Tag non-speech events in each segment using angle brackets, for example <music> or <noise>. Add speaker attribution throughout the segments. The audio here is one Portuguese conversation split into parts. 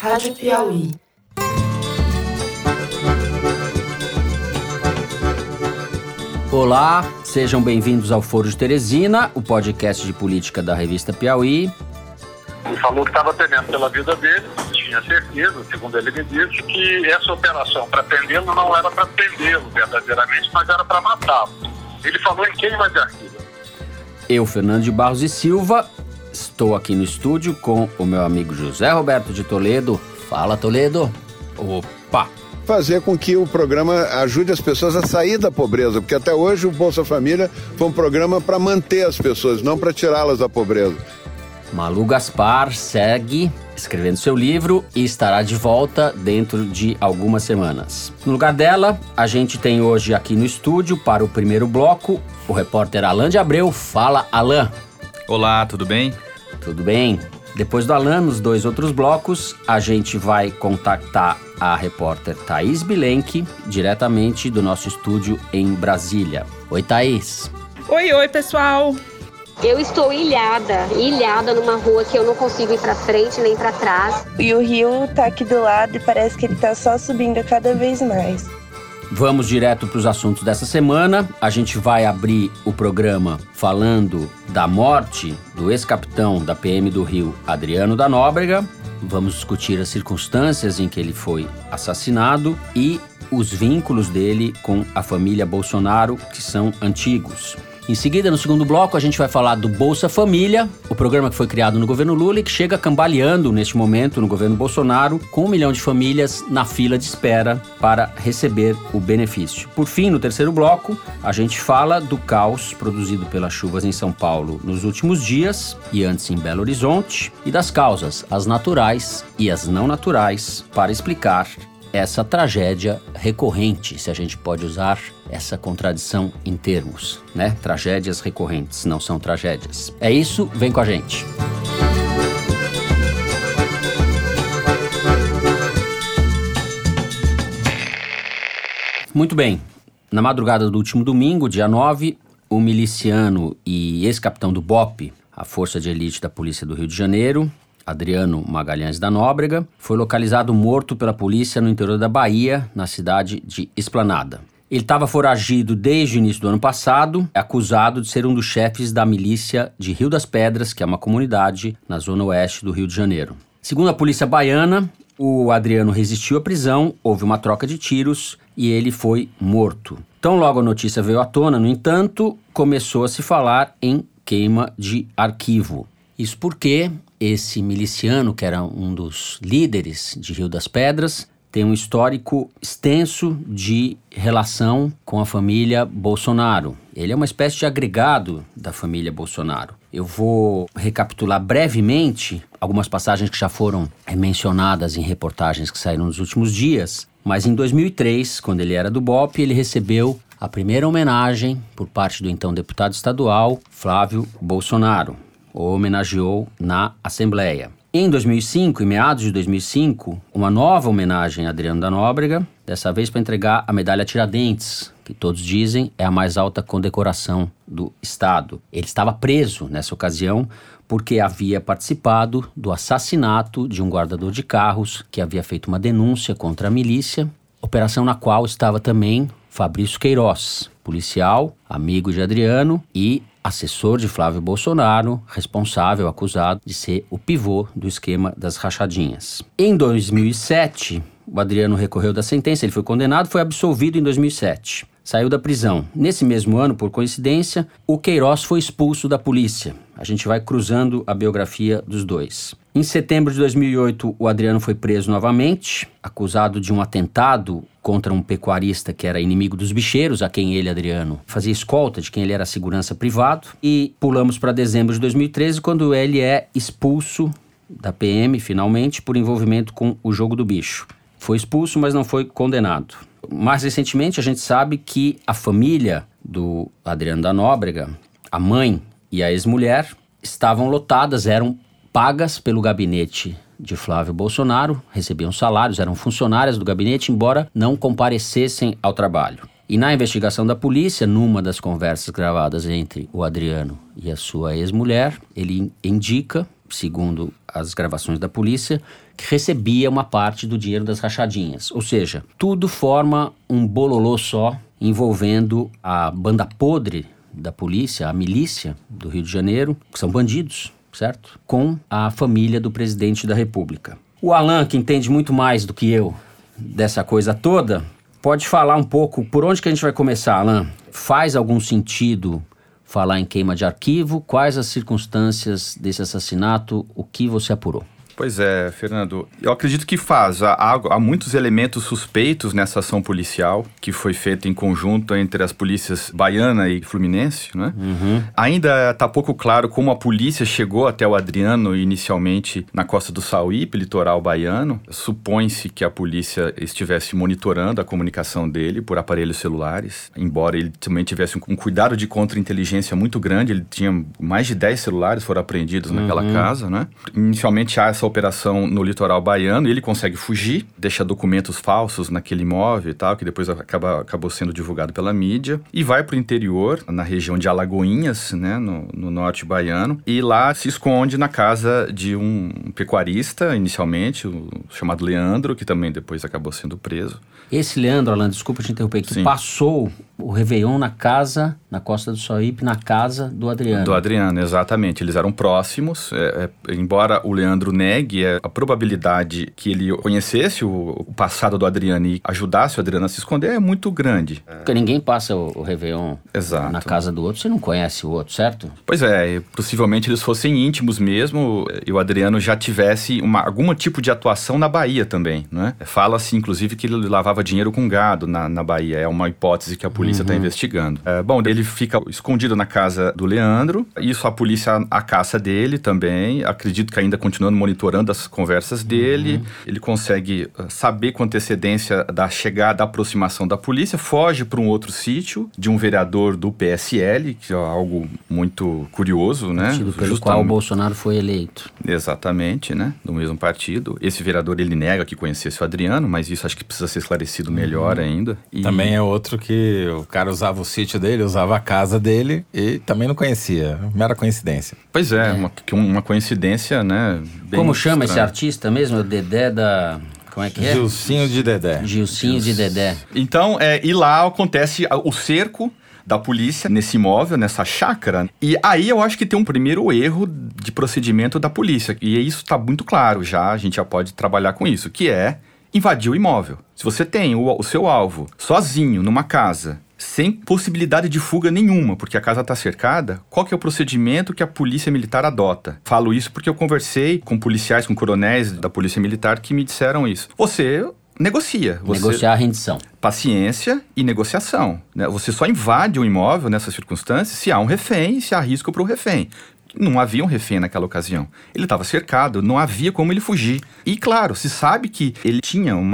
Speaker 1: Rádio Piauí.
Speaker 2: Olá, sejam bem-vindos ao Foro de Teresina, o podcast de política da revista Piauí.
Speaker 3: Ele falou que estava temendo pela vida dele, tinha certeza, segundo ele me disse, que essa operação para prendê-lo não era para prendê-lo verdadeiramente, mas era para matá-lo. Ele falou em queima de arquivo.
Speaker 2: Eu, Fernando de Barros e Silva, estou aqui no estúdio com o meu amigo José Roberto de Toledo. Fala, Toledo. Opa!
Speaker 4: fazer com que o programa ajude as pessoas a sair da pobreza, porque até hoje o Bolsa Família foi um programa para manter as pessoas, não para tirá-las da pobreza.
Speaker 2: Malu Gaspar segue escrevendo seu livro e estará de volta dentro de algumas semanas. No lugar dela, a gente tem hoje aqui no estúdio, para o primeiro bloco, o repórter Alain de Abreu. Fala, Alain.
Speaker 5: Olá, tudo bem?
Speaker 2: Tudo bem? Depois do Alan, nos dois outros blocos, a gente vai contactar a repórter Thaís Bilenque, diretamente do nosso estúdio em Brasília. Oi, Thaís.
Speaker 6: Oi, oi, pessoal.
Speaker 7: Eu estou ilhada, ilhada numa rua que eu não consigo ir para frente nem para trás.
Speaker 8: E o rio tá aqui do lado e parece que ele tá só subindo cada vez mais.
Speaker 2: Vamos direto para os assuntos dessa semana. A gente vai abrir o programa falando da morte do ex-capitão da PM do Rio, Adriano da Nóbrega. Vamos discutir as circunstâncias em que ele foi assassinado e os vínculos dele com a família Bolsonaro, que são antigos. Em seguida, no segundo bloco, a gente vai falar do Bolsa Família, o programa que foi criado no governo Lula e que chega cambaleando neste momento no governo Bolsonaro, com um milhão de famílias na fila de espera para receber o benefício. Por fim, no terceiro bloco, a gente fala do caos produzido pelas chuvas em São Paulo nos últimos dias e antes em Belo Horizonte e das causas, as naturais e as não naturais, para explicar essa tragédia recorrente, se a gente pode usar essa contradição em termos, né? Tragédias recorrentes não são tragédias. É isso, vem com a gente. Muito bem. Na madrugada do último domingo, dia 9, o miliciano e ex-capitão do BOP, a Força de Elite da Polícia do Rio de Janeiro, Adriano Magalhães da Nóbrega, foi localizado morto pela polícia no interior da Bahia, na cidade de Esplanada. Ele estava foragido desde o início do ano passado, acusado de ser um dos chefes da milícia de Rio das Pedras, que é uma comunidade na zona oeste do Rio de Janeiro. Segundo a polícia baiana, o Adriano resistiu à prisão, houve uma troca de tiros e ele foi morto. Tão logo a notícia veio à tona, no entanto, começou a se falar em queima de arquivo. Isso porque esse miliciano, que era um dos líderes de Rio das Pedras, tem um histórico extenso de relação com a família Bolsonaro. Ele é uma espécie de agregado da família Bolsonaro. Eu vou recapitular brevemente algumas passagens que já foram mencionadas em reportagens que saíram nos últimos dias. Mas em 2003, quando ele era do BOP, ele recebeu a primeira homenagem por parte do então deputado estadual Flávio Bolsonaro o homenageou na Assembleia. Em 2005, em meados de 2005, uma nova homenagem a Adriano da Nóbrega, dessa vez para entregar a medalha Tiradentes, que todos dizem é a mais alta condecoração do Estado. Ele estava preso nessa ocasião porque havia participado do assassinato de um guardador de carros que havia feito uma denúncia contra a milícia, operação na qual estava também Fabrício Queiroz, policial, amigo de Adriano e assessor de Flávio Bolsonaro, responsável, acusado de ser o pivô do esquema das rachadinhas. Em 2007, o Adriano recorreu da sentença, ele foi condenado, foi absolvido em 2007. Saiu da prisão. Nesse mesmo ano, por coincidência, o Queiroz foi expulso da polícia. A gente vai cruzando a biografia dos dois. Em setembro de 2008, o Adriano foi preso novamente, acusado de um atentado contra um pecuarista que era inimigo dos bicheiros, a quem ele, Adriano, fazia escolta, de quem ele era segurança privado. E pulamos para dezembro de 2013, quando ele é expulso da PM, finalmente, por envolvimento com o jogo do bicho. Foi expulso, mas não foi condenado. Mais recentemente, a gente sabe que a família do Adriano da Nóbrega, a mãe e a ex-mulher, estavam lotadas, eram pagas pelo gabinete de Flávio Bolsonaro, recebiam salários, eram funcionárias do gabinete, embora não comparecessem ao trabalho. E na investigação da polícia, numa das conversas gravadas entre o Adriano e a sua ex-mulher, ele indica, segundo as gravações da polícia, que recebia uma parte do dinheiro das rachadinhas. Ou seja, tudo forma um bololô só envolvendo a banda podre da polícia, a milícia do Rio de Janeiro, que são bandidos, certo? Com a família do presidente da República. O Alan, que entende muito mais do que eu dessa coisa toda, pode falar um pouco por onde que a gente vai começar, Alan? Faz algum sentido falar em queima de arquivo? Quais as circunstâncias desse assassinato? O que você apurou?
Speaker 1: Pois é, Fernando. Eu acredito que faz. Há, há, muitos elementos suspeitos nessa ação policial que foi feita em conjunto entre as polícias baiana e fluminense, né? Uhum. Ainda está pouco claro como a polícia chegou até o Adriano inicialmente na costa do Sauípe, litoral baiano. Supõe-se que a polícia estivesse monitorando a comunicação dele por aparelhos celulares, embora ele também tivesse um, cuidado de contra-inteligência muito grande. Ele tinha mais de 10 celulares foram apreendidos uhum. naquela casa, né? Inicialmente há essa operação no litoral baiano ele consegue fugir, deixa documentos falsos naquele imóvel e tal, que depois acaba, acabou sendo divulgado pela mídia, e vai para o interior, na região de Alagoinhas, né, no, no, norte baiano, e lá se esconde na casa de um pecuarista, inicialmente, o chamado Leandro, que também depois acabou sendo preso.
Speaker 2: Esse Leandro, Alan, desculpa te interromper, que Sim. passou o Réveillon na casa, na Costa do Sauípe, na casa do Adriano.
Speaker 1: Do Adriano, exatamente. Eles eram próximos, é, é, embora o Leandro negue é, a probabilidade que ele conhecesse o, o, passado do Adriano e ajudasse o Adriano a se esconder é muito grande.
Speaker 2: Porque ninguém passa o, o Réveillon Exato. na casa do outro, você não conhece o outro, certo?
Speaker 1: Pois é, possivelmente eles fossem íntimos mesmo e o Adriano já tivesse uma, algum tipo de atuação na Bahia também, né? Fala-se, inclusive, que ele lavava dinheiro com gado na, na Bahia. É uma hipótese que a polícia está uhum. investigando. É, bom, ele fica escondido na casa do Leandro, isso a polícia a caça dele também. Acredito que ainda continuando monitorando as conversas dele. Uhum. Ele consegue uh, saber com antecedência da chegada, da aproximação da polícia, foge para um outro sítio de um vereador do PSL, que é algo muito curioso, né?
Speaker 2: Partido pelo Justamente. qual o Bolsonaro foi eleito.
Speaker 1: Exatamente, né? Do mesmo partido. Esse vereador ele nega que conhecesse o Adriano, mas isso acho que precisa ser esclarecido melhor uhum. ainda.
Speaker 5: E... Também é outro que o cara usava o sítio dele, usava a casa dele e também não conhecia. Mera coincidência.
Speaker 1: Pois é, é. Uma, uma coincidência, né?
Speaker 2: Como chama estranho. esse artista mesmo? O Dedé da. Como é que é?
Speaker 5: Gilcinho de Dedé.
Speaker 2: Gilcinho de Dedé.
Speaker 1: Então, é, e lá acontece o cerco da polícia nesse imóvel, nessa chácara. E aí eu acho que tem um primeiro erro de procedimento da polícia. E isso está muito claro já, a gente já pode trabalhar com isso, que é invadir o imóvel. Se você tem o, o seu alvo sozinho numa casa sem possibilidade de fuga nenhuma, porque a casa está cercada, qual que é o procedimento que a polícia militar adota? Falo isso porque eu conversei com policiais, com coronéis da polícia militar que me disseram isso. Você negocia. Você...
Speaker 2: Negociar a rendição.
Speaker 1: Paciência e negociação. Né? Você só invade o um imóvel nessas circunstâncias se há um refém e se há risco para o refém não havia um refém naquela ocasião. Ele estava cercado, não havia como ele fugir. E claro, se sabe que ele tinha um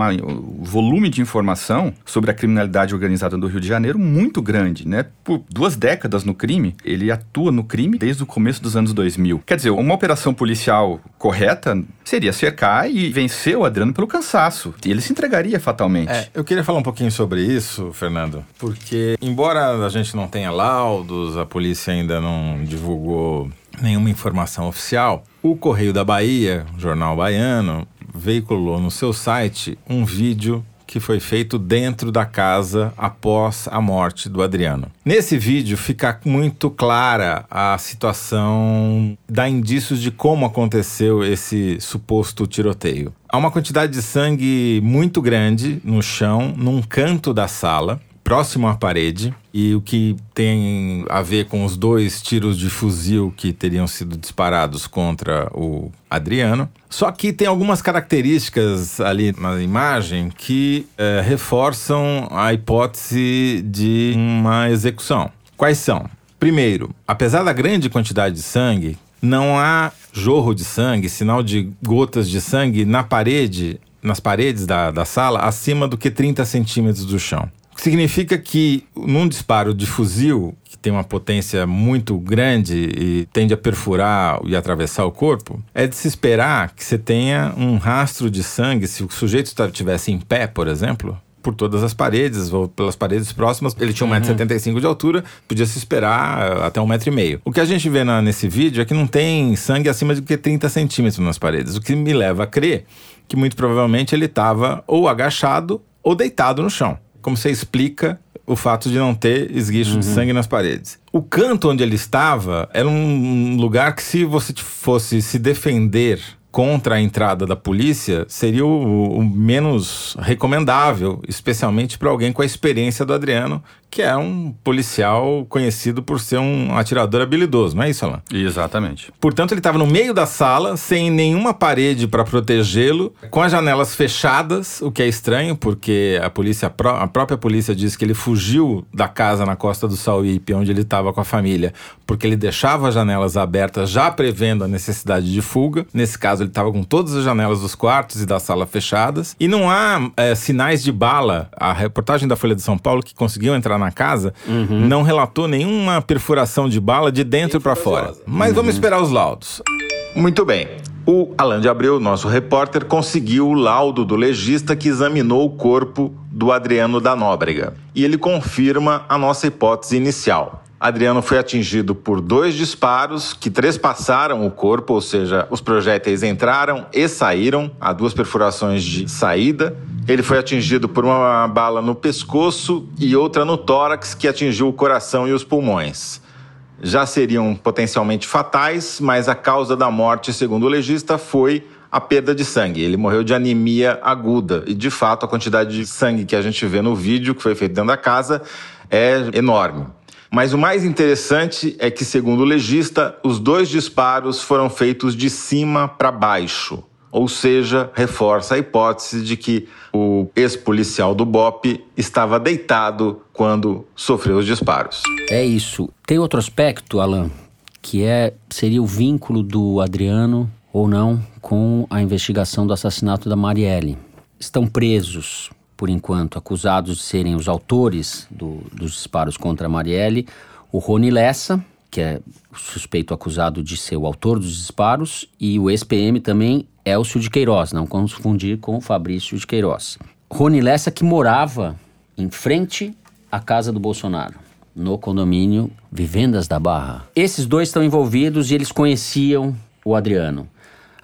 Speaker 1: volume de informação sobre a criminalidade organizada do Rio de Janeiro muito grande, né? Por duas décadas no crime, ele atua no crime desde o começo dos anos 2000. Quer dizer, uma operação policial correta seria cercar e vencer o Adriano pelo cansaço. E ele se entregaria fatalmente.
Speaker 5: É, eu queria falar um pouquinho sobre isso, Fernando, porque embora a gente não tenha laudos, a polícia ainda não divulgou nenhuma informação oficial, o Correio da Bahia, jornal baiano, veiculou no seu site um vídeo que foi feito dentro da casa após a morte do Adriano. Nesse vídeo fica muito clara a situação, dá indícios de como aconteceu esse suposto tiroteio. Há uma quantidade de sangue muito grande no chão, num canto da sala próximo à parede e o que tem a ver com os dois tiros de fuzil que teriam sido disparados contra o Adriano. Só que tem algumas características ali na imagem que é, reforçam a hipótese de uma execução. Quais são? Primeiro, apesar da grande quantidade de sangue, não há jorro de sangue, sinal de gotas de sangue na parede, nas paredes da, da sala, acima do que 30 centímetros do chão. Significa que num disparo de fuzil, que tem uma potência muito grande e tende a perfurar e atravessar o corpo, é de se esperar que você tenha um rastro de sangue, se o sujeito estivesse em pé, por exemplo, por todas as paredes ou pelas paredes próximas. Ele tinha 1,75m uhum. de altura, podia se esperar eh, até 1,5m. O que a gente vê na, nesse vídeo é que não tem sangue acima de que 30 centímetros nas paredes, o que me leva a crer que muito provavelmente ele estava ou agachado ou deitado no chão. Como você explica o fato de não ter esguicho de sangue nas paredes. O canto onde ele estava era um lugar que, se você fosse se defender contra a entrada da polícia seria o, o menos recomendável, especialmente para alguém com a experiência do Adriano, que é um policial conhecido por ser um atirador habilidoso, não é isso, Alan?
Speaker 1: Exatamente.
Speaker 5: Portanto, ele estava no meio da sala, sem nenhuma parede para protegê-lo, com as janelas fechadas, o que é estranho, porque a polícia, a própria polícia diz que ele fugiu da casa na Costa do Sauípe, onde ele estava com a família, porque ele deixava as janelas abertas, já prevendo a necessidade de fuga. Nesse caso, ele estava com todas as janelas dos quartos e da sala fechadas. E não há é, sinais de bala. A reportagem da Folha de São Paulo, que conseguiu entrar na casa, uhum. não relatou nenhuma perfuração de bala de dentro para fora. Mas uhum. vamos esperar os laudos. Muito bem. O Alain de Abreu, nosso repórter, conseguiu o laudo do legista que examinou o corpo do Adriano da Nóbrega. E ele confirma a nossa hipótese inicial. Adriano foi atingido por dois disparos que trespassaram o corpo, ou seja, os projéteis entraram e saíram, há duas perfurações de saída. Ele foi atingido por uma bala no pescoço e outra no tórax que atingiu o coração e os pulmões. Já seriam potencialmente fatais, mas a causa da morte, segundo o legista, foi a perda de sangue. Ele morreu de anemia aguda e, de fato, a quantidade de sangue que a gente vê no vídeo que foi feito dentro da casa é enorme. Mas o mais interessante é que, segundo o legista, os dois disparos foram feitos de cima para baixo. Ou seja, reforça a hipótese de que o ex-policial do BOP estava deitado quando sofreu os disparos.
Speaker 2: É isso. Tem outro aspecto, Alan, que é seria o vínculo do Adriano ou não com a investigação do assassinato da Marielle. Estão presos por enquanto, acusados de serem os autores do, dos disparos contra Marielle, o Rony Lessa, que é suspeito acusado de ser o autor dos disparos, e o ex-PM também, Elcio de Queiroz, não confundir com o Fabrício de Queiroz. Rony Lessa que morava em frente à casa do Bolsonaro, no condomínio Vivendas da Barra. Esses dois estão envolvidos e eles conheciam o Adriano.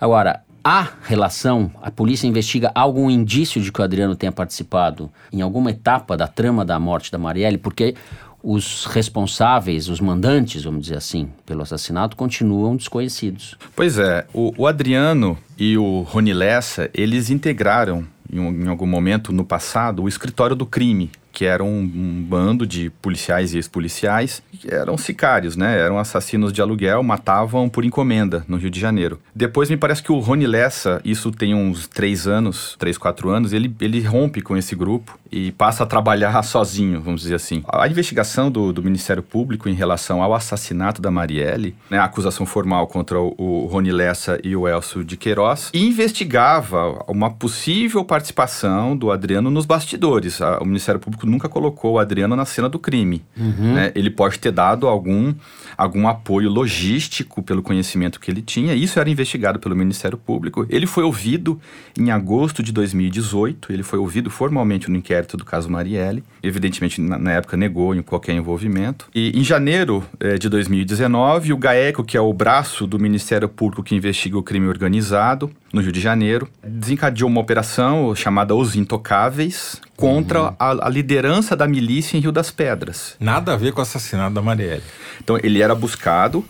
Speaker 2: Agora, Há relação? A polícia investiga algum indício de que o Adriano tenha participado em alguma etapa da trama da morte da Marielle? Porque os responsáveis, os mandantes, vamos dizer assim, pelo assassinato continuam desconhecidos.
Speaker 1: Pois é, o, o Adriano e o Rony Lessa, eles integraram em, um, em algum momento no passado o escritório do crime que era um, um bando de policiais e ex-policiais, eram sicários, né? Eram assassinos de aluguel, matavam por encomenda no Rio de Janeiro. Depois me parece que o Rony Lessa, isso tem uns três anos, três, quatro anos, ele, ele rompe com esse grupo e passa a trabalhar sozinho, vamos dizer assim. A investigação do, do Ministério Público em relação ao assassinato da Marielle, né, a acusação formal contra o, o Rony Lessa e o Elcio de Queiroz, investigava uma possível participação do Adriano nos bastidores. o Ministério Público nunca colocou o Adriano na cena do crime. Uhum. Né? Ele pode ter dado algum, algum apoio logístico pelo conhecimento que ele tinha. Isso era investigado pelo Ministério Público. Ele foi ouvido em agosto de 2018. Ele foi ouvido formalmente no inquérito do caso Marielle. Evidentemente, na, na época, negou em qualquer envolvimento. E em janeiro eh, de 2019, o GAECO, que é o braço do Ministério Público que investiga o crime organizado, no Rio de Janeiro, desencadeou uma operação chamada Os Intocáveis contra uhum. a, a, liderança da milícia em Rio das Pedras.
Speaker 5: Nada a ver com o assassinato da Marielle.
Speaker 1: Então ele era buscado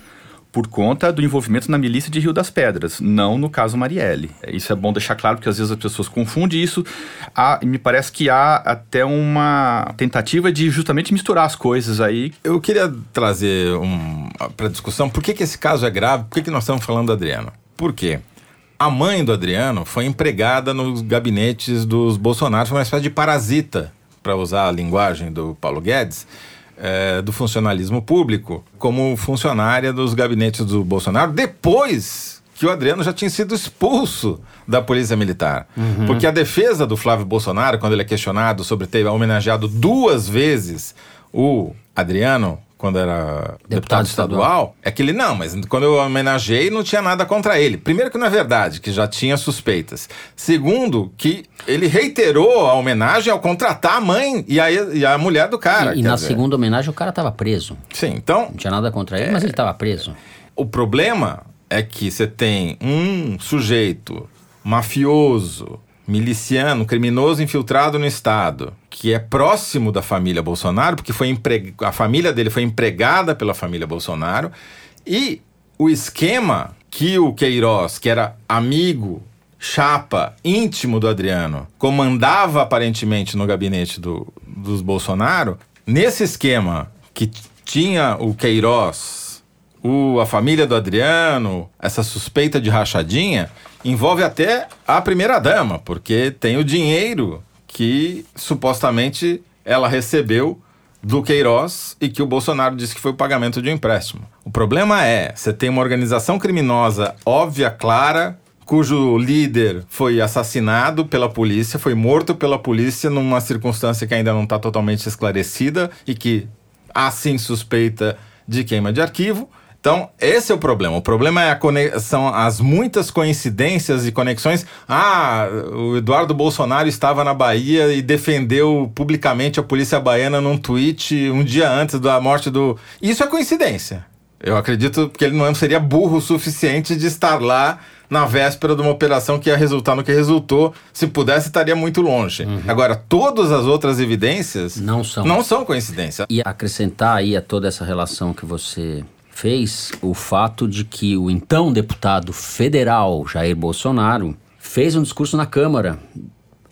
Speaker 1: por conta do envolvimento na milícia de Rio das Pedras, não no caso Marielle. Isso é bom deixar claro, porque às vezes as pessoas confundem isso. Há, me parece que há até uma tentativa de justamente misturar as coisas aí.
Speaker 5: Eu queria trazer um, para discussão por que, que esse caso é grave, por que, que nós estamos falando do Adriano. Por quê? A mãe do Adriano foi empregada nos gabinetes dos Bolsonaro, foi uma espécie de parasita, para usar a linguagem do Paulo Guedes, é, do funcionalismo público, como funcionária dos gabinetes do Bolsonaro, depois que o Adriano já tinha sido expulso da Polícia Militar. Uhum. Porque a defesa do Flávio Bolsonaro, quando ele é questionado sobre ter homenageado duas vezes o Adriano quando era deputado, deputado estadual, estadual, é que ele não, mas quando eu homenageei não tinha nada contra ele. Primeiro que não é verdade, que já tinha suspeitas. Segundo, que ele reiterou a homenagem ao contratar a mãe e a, e a mulher do cara.
Speaker 2: E, e na dizer. segunda homenagem o cara estava preso.
Speaker 5: Sim, então...
Speaker 2: Não tinha nada contra ele, é, mas ele estava preso.
Speaker 5: O problema é que você tem um sujeito mafioso, miliciano, criminoso infiltrado no Estado, que é próximo da família Bolsonaro, porque foi a família dele foi empregada pela família Bolsonaro, e o esquema que o Queiroz, que era amigo, chapa, íntimo do Adriano, comandava aparentemente no gabinete do, dos Bolsonaro, nesse esquema que tinha o Queiroz, o, a família do Adriano, essa suspeita de rachadinha, envolve até a primeira-dama, porque tem o dinheiro que supostamente ela recebeu do Queiroz e que o Bolsonaro disse que foi o pagamento de um empréstimo. O problema é, você tem uma organização criminosa óbvia, clara, cujo líder foi assassinado pela polícia, foi morto pela polícia numa circunstância que ainda não está totalmente esclarecida e que há sim suspeita de queima de arquivo. Então, esse é o problema. O problema é a são as muitas coincidências e conexões. Ah, o Eduardo Bolsonaro estava na Bahia e defendeu publicamente a polícia baiana num tweet um dia antes da morte do. Isso é coincidência. Eu acredito que ele não seria burro o suficiente de estar lá na véspera de uma operação que ia resultar no que resultou. Se pudesse, estaria muito longe. Uhum. Agora, todas as outras evidências
Speaker 2: não são,
Speaker 5: não são coincidência.
Speaker 2: E acrescentar aí a toda essa relação que você fez o fato de que o então deputado federal Jair Bolsonaro fez um discurso na Câmara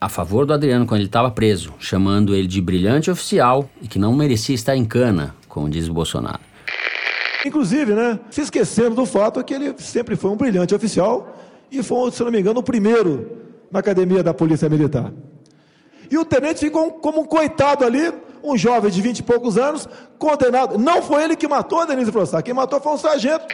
Speaker 2: a favor do Adriano quando ele estava preso, chamando ele de brilhante oficial e que não merecia estar em cana, como diz o Bolsonaro.
Speaker 6: Inclusive, né, se esquecendo do fato que ele sempre foi um brilhante oficial e foi, se não me engano, o primeiro na academia da Polícia Militar. E o tenente ficou como um coitado ali, um jovem de vinte e poucos anos, condenado. Não foi ele que matou a Denise Frossard, quem matou foi um sargento.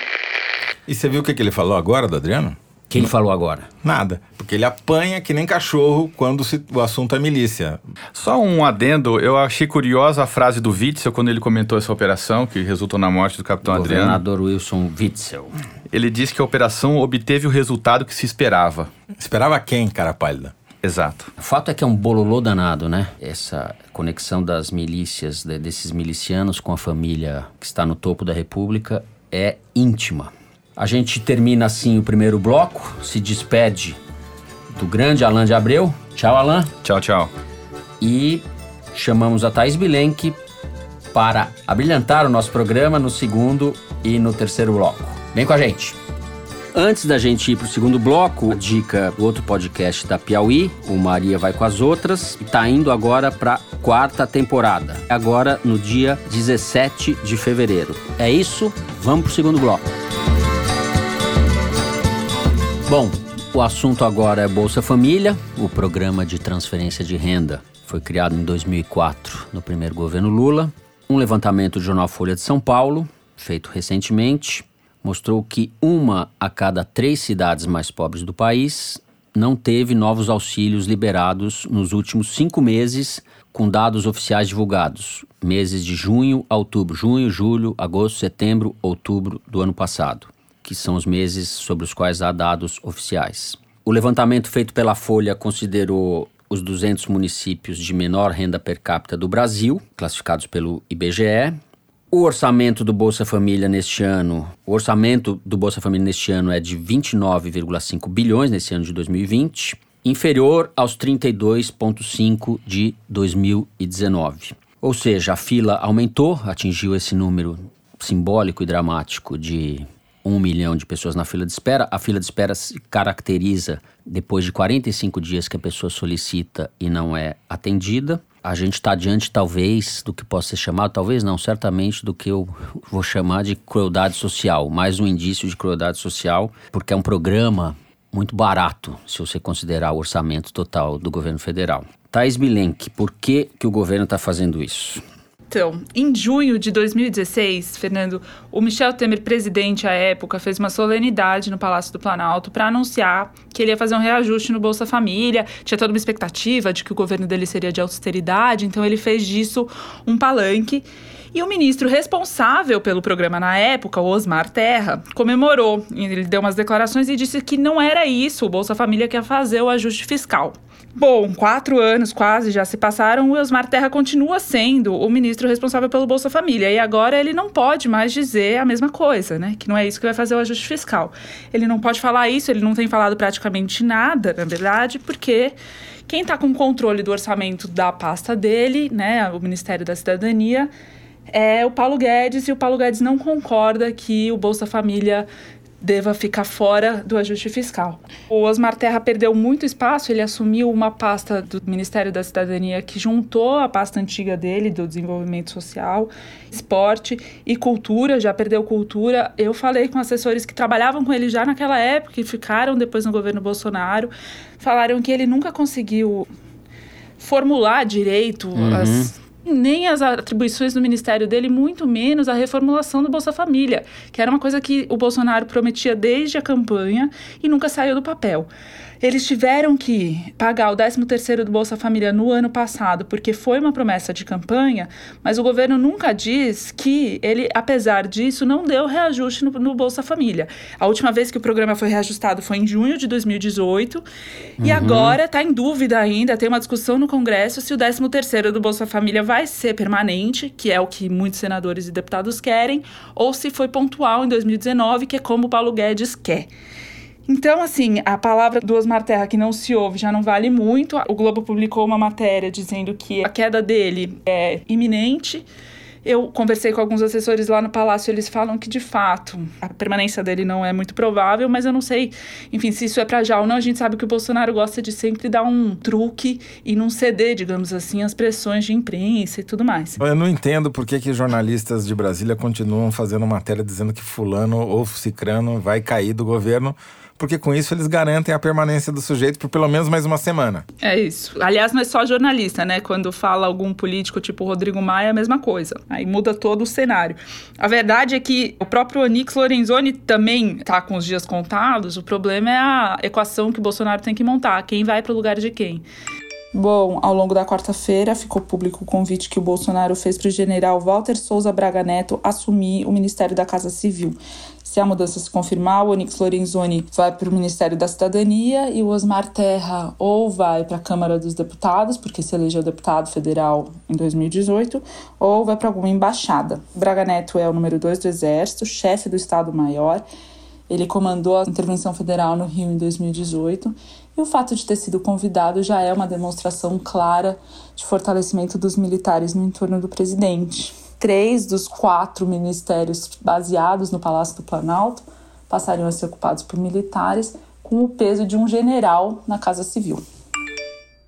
Speaker 5: E você viu o que, que ele falou agora do Adriano?
Speaker 2: que ele falou agora?
Speaker 5: Nada. Porque ele apanha que nem cachorro quando se, o assunto é milícia.
Speaker 1: Só um adendo, eu achei curiosa a frase do Witzel quando ele comentou essa operação que resultou na morte do capitão Adriano.
Speaker 2: Governador Wilson Witzel.
Speaker 1: Ele disse que a operação obteve o resultado que se esperava.
Speaker 5: Esperava quem, cara pálida?
Speaker 1: Exato.
Speaker 2: O fato é que é um bololô danado, né? Essa conexão das milícias, de, desses milicianos com a família que está no topo da República é íntima. A gente termina assim o primeiro bloco, se despede do grande Alain de Abreu. Tchau, Alain.
Speaker 1: Tchau, tchau.
Speaker 2: E chamamos a Thaís Bilenque para abrilhantar o nosso programa no segundo e no terceiro bloco. Vem com a gente. Antes da gente ir para o segundo bloco, a dica do outro podcast da Piauí, o Maria Vai com as Outras, está indo agora para quarta temporada. Agora no dia 17 de fevereiro. É isso? Vamos para o segundo bloco. Bom, o assunto agora é Bolsa Família, o programa de transferência de renda. Foi criado em 2004 no primeiro governo Lula. Um levantamento do jornal Folha de São Paulo, feito recentemente, mostrou que uma a cada três cidades mais pobres do país não teve novos auxílios liberados nos últimos cinco meses, com dados oficiais divulgados, meses de junho a outubro, junho, julho, agosto, setembro, outubro do ano passado, que são os meses sobre os quais há dados oficiais. O levantamento feito pela Folha considerou os 200 municípios de menor renda per capita do Brasil, classificados pelo IBGE, o orçamento do Bolsa Família neste ano, o orçamento do Bolsa Família neste ano é de 29,5 bilhões nesse ano de 2020, inferior aos 32,5 de 2019. Ou seja, a fila aumentou, atingiu esse número simbólico e dramático de um milhão de pessoas na fila de espera. A fila de espera se caracteriza depois de 45 dias que a pessoa solicita e não é atendida a gente está diante, talvez, do que possa ser chamado, talvez não, certamente, do que eu vou chamar de crueldade social. Mais um indício de crueldade social, porque é um programa muito barato, se você considerar o orçamento total do governo federal. Thais Bilenque, por que, que o governo está fazendo isso?
Speaker 9: Então, em junho de 2016, Fernando, o Michel Temer, presidente à época, fez uma solenidade no Palácio do Planalto para anunciar que ele ia fazer um reajuste no Bolsa Família. Tinha toda uma expectativa de que o governo dele seria de austeridade, então ele fez disso um palanque. E o ministro responsável pelo programa na época, Osmar Terra, comemorou. Ele deu umas declarações e disse que não era isso o Bolsa Família que ia fazer o ajuste fiscal. Bom, quatro anos quase já se passaram, o Osmar Terra continua sendo o ministro responsável pelo Bolsa Família. E agora ele não pode mais dizer a mesma coisa, né? Que não é isso que vai fazer o ajuste fiscal. Ele não pode falar isso, ele não tem falado praticamente nada, na verdade, porque quem está com controle do orçamento da pasta dele, né, o Ministério da Cidadania, é o Paulo Guedes, e o Paulo Guedes não concorda que o Bolsa Família deva ficar fora do ajuste fiscal. O Osmar Terra perdeu muito espaço, ele assumiu uma pasta do Ministério da Cidadania que juntou a pasta antiga dele, do desenvolvimento social, esporte e cultura, já perdeu cultura. Eu falei com assessores que trabalhavam com ele já naquela época e ficaram depois no governo Bolsonaro, falaram que ele nunca conseguiu formular direito uhum. as nem as atribuições do ministério dele, muito menos a reformulação do Bolsa Família, que era uma coisa que o Bolsonaro prometia desde a campanha e nunca saiu do papel. Eles tiveram que pagar o 13º do Bolsa Família no ano passado, porque foi uma promessa de campanha, mas o governo nunca diz que ele, apesar disso, não deu reajuste no, no Bolsa Família. A última vez que o programa foi reajustado foi em junho de 2018, uhum. e agora está em dúvida ainda, tem uma discussão no Congresso se o 13º do Bolsa Família vai ser permanente, que é o que muitos senadores e deputados querem, ou se foi pontual em 2019, que é como o Paulo Guedes quer. Então, assim, a palavra do Osmar Terra que não se ouve já não vale muito. O Globo publicou uma matéria dizendo que a queda dele é iminente. Eu conversei com alguns assessores lá no Palácio, eles falam que de fato a permanência dele não é muito provável, mas eu não sei, enfim, se isso é para já ou não. A gente sabe que o Bolsonaro gosta de sempre dar um truque e não ceder, digamos assim, às pressões de imprensa e tudo mais.
Speaker 5: Eu não entendo por que, que jornalistas de Brasília continuam fazendo matéria dizendo que Fulano ou Cicrano vai cair do governo porque com isso eles garantem a permanência do sujeito por pelo menos mais uma semana.
Speaker 9: É isso. Aliás, não é só jornalista, né? Quando fala algum político tipo Rodrigo Maia, é a mesma coisa. Aí muda todo o cenário. A verdade é que o próprio Onix Lorenzoni também está com os dias contados. O problema é a equação que o Bolsonaro tem que montar. Quem vai para o lugar de quem? Bom, ao longo da quarta-feira ficou público o convite que o Bolsonaro fez para o general Walter Souza Braga Neto assumir o Ministério da Casa Civil. Se a mudança se confirmar, o Onyx Lorenzoni vai para o Ministério da Cidadania e o Osmar Terra ou vai para a Câmara dos Deputados, porque se elegeu deputado federal em 2018, ou vai para alguma embaixada. Braga Neto é o número 2 do Exército, chefe do Estado-Maior. Ele comandou a intervenção federal no Rio em 2018 e o fato de ter sido convidado já é uma demonstração clara de fortalecimento dos militares no entorno do presidente. Três dos quatro ministérios baseados no Palácio do Planalto passariam a ser ocupados por militares, com o peso de um general na Casa Civil.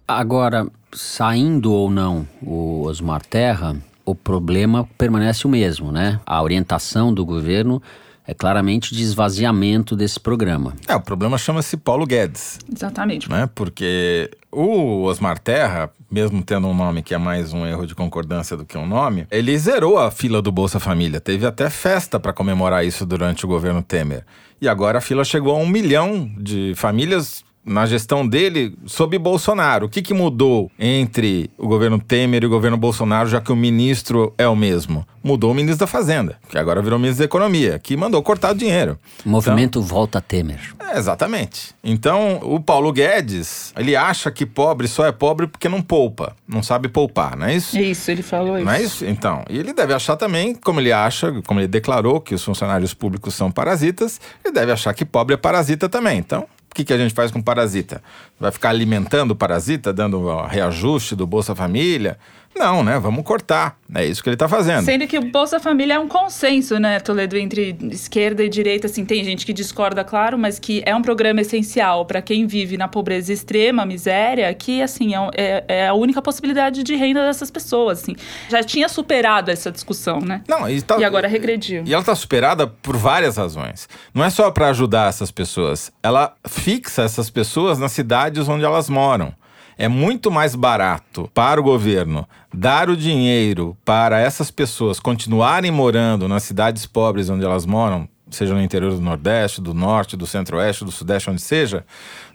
Speaker 2: Agora, saindo ou não o Osmar Terra, o problema permanece o mesmo, né? A orientação do governo é claramente de esvaziamento desse programa.
Speaker 5: É, o problema chama-se Paulo Guedes.
Speaker 9: Exatamente.
Speaker 5: Né? Porque o Osmar Terra, mesmo tendo um nome que é mais um erro de concordância do que um nome, ele zerou a fila do Bolsa Família. Teve até festa para comemorar isso durante o governo Temer. E agora a fila chegou a um milhão de famílias na gestão dele sob Bolsonaro. O que, que mudou entre o governo Temer e o governo Bolsonaro, já que o ministro é o mesmo? Mudou o ministro da Fazenda, que agora virou ministro da Economia, que mandou cortar o dinheiro.
Speaker 2: movimento então, Volta Temer.
Speaker 5: É, exatamente. Então, o Paulo Guedes, ele acha que pobre só é pobre porque não poupa, não sabe poupar, não é isso?
Speaker 9: Isso, ele falou isso.
Speaker 5: Não é isso? Então, e ele deve achar também, como ele acha, como ele declarou que os funcionários públicos são parasitas, ele deve achar que pobre é parasita também. Então, o que, que a gente faz com parasita? Vai ficar alimentando o parasita, dando reajuste do Bolsa Família? Não, né? Vamos cortar. É isso que ele está fazendo.
Speaker 9: Sendo que o Bolsa Família é um consenso, né, Toledo, entre esquerda e direita. Assim, tem gente que discorda, claro, mas que é um programa essencial para quem vive na pobreza extrema, miséria, que, assim, é, é, é, a única possibilidade de renda dessas pessoas, assim. Já tinha superado essa discussão, né?
Speaker 5: Não,
Speaker 9: e,
Speaker 5: tá,
Speaker 9: e agora regrediu.
Speaker 5: E ela está superada por várias razões. Não é só para ajudar essas pessoas. Ela fixa essas pessoas nas cidades onde elas moram. É muito mais barato para o governo dar o dinheiro para essas pessoas continuarem morando nas cidades pobres onde elas moram, seja no interior do Nordeste, do Norte, do Centro-Oeste, do Sudeste, onde seja,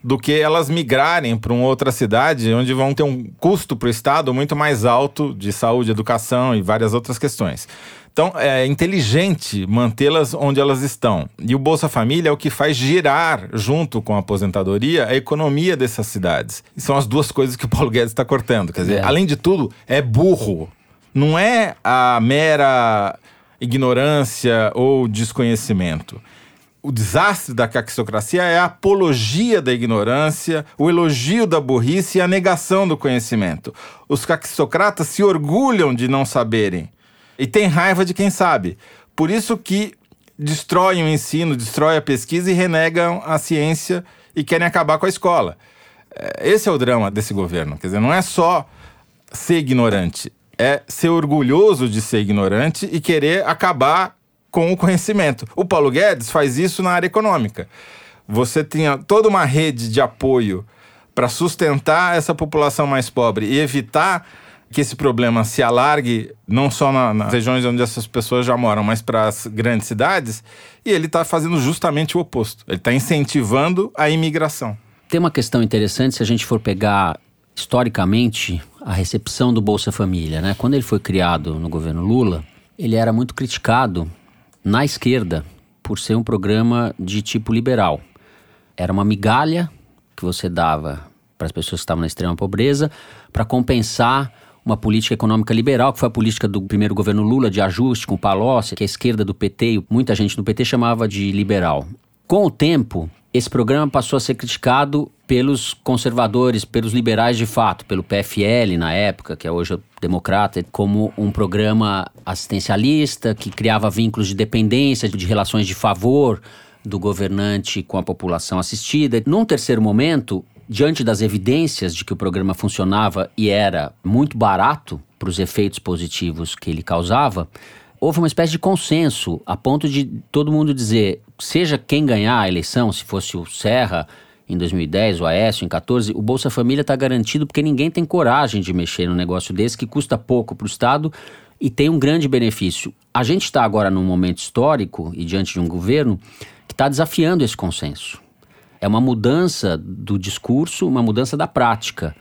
Speaker 5: do que elas migrarem para uma outra cidade onde vão ter um custo para o Estado muito mais alto de saúde, educação e várias outras questões. Então, é inteligente mantê-las onde elas estão. E o Bolsa Família é o que faz girar, junto com a aposentadoria, a economia dessas cidades. E são as duas coisas que o Paulo Guedes está cortando. Quer dizer,
Speaker 2: É.
Speaker 5: além de tudo, é burro. Não é a mera ignorância ou desconhecimento. O desastre da caquistocracia é a apologia da ignorância, o elogio da burrice e a negação do conhecimento. Os caquistocratas se orgulham de não saberem e têm raiva de quem sabe. Por isso que destroem o ensino, destroem a pesquisa e renegam a ciência e querem acabar com a escola. É, Esse é o drama desse governo. Quer dizer, não é só ser ignorante, é ser orgulhoso de ser ignorante e querer acabar com o conhecimento. O Paulo Guedes faz isso na área econômica. Você tinha toda uma rede de apoio para sustentar essa população mais pobre e evitar que esse problema se alargue não só na- nas regiões onde essas pessoas já moram, mas para as grandes cidades. E ele está fazendo justamente o oposto. Ele está incentivando a imigração.
Speaker 2: Tem uma questão interessante se a gente for pegar historicamente a recepção do Bolsa Família, né? Quando ele foi criado no governo Lula, ele era muito criticado na esquerda por ser um programa de tipo liberal. Era uma migalha que você dava para as pessoas que estavam na extrema pobreza para compensar uma política econômica liberal, que foi a política do primeiro governo Lula de ajuste com o Palocci, que a esquerda do PT, muita gente no PT chamava de liberal. Com o tempo, esse programa passou a ser criticado pelos conservadores, pelos liberais de fato, pelo PFL na época, que é hoje o Democrata, como um programa assistencialista que criava vínculos de dependência, de relações de favor do governante com a população assistida. Num terceiro momento, diante das evidências de que o programa funcionava e era muito barato para os efeitos positivos que ele causava, houve uma espécie de consenso a ponto de todo mundo dizer, seja quem ganhar a eleição, se fosse o Serra em 2010, o Aécio em 14, o Bolsa Família está garantido porque ninguém tem coragem de mexer num negócio desse que custa pouco para o Estado e tem um grande benefício. A gente está agora num momento histórico e diante de um governo que está desafiando esse consenso. É uma mudança do discurso, uma mudança da prática.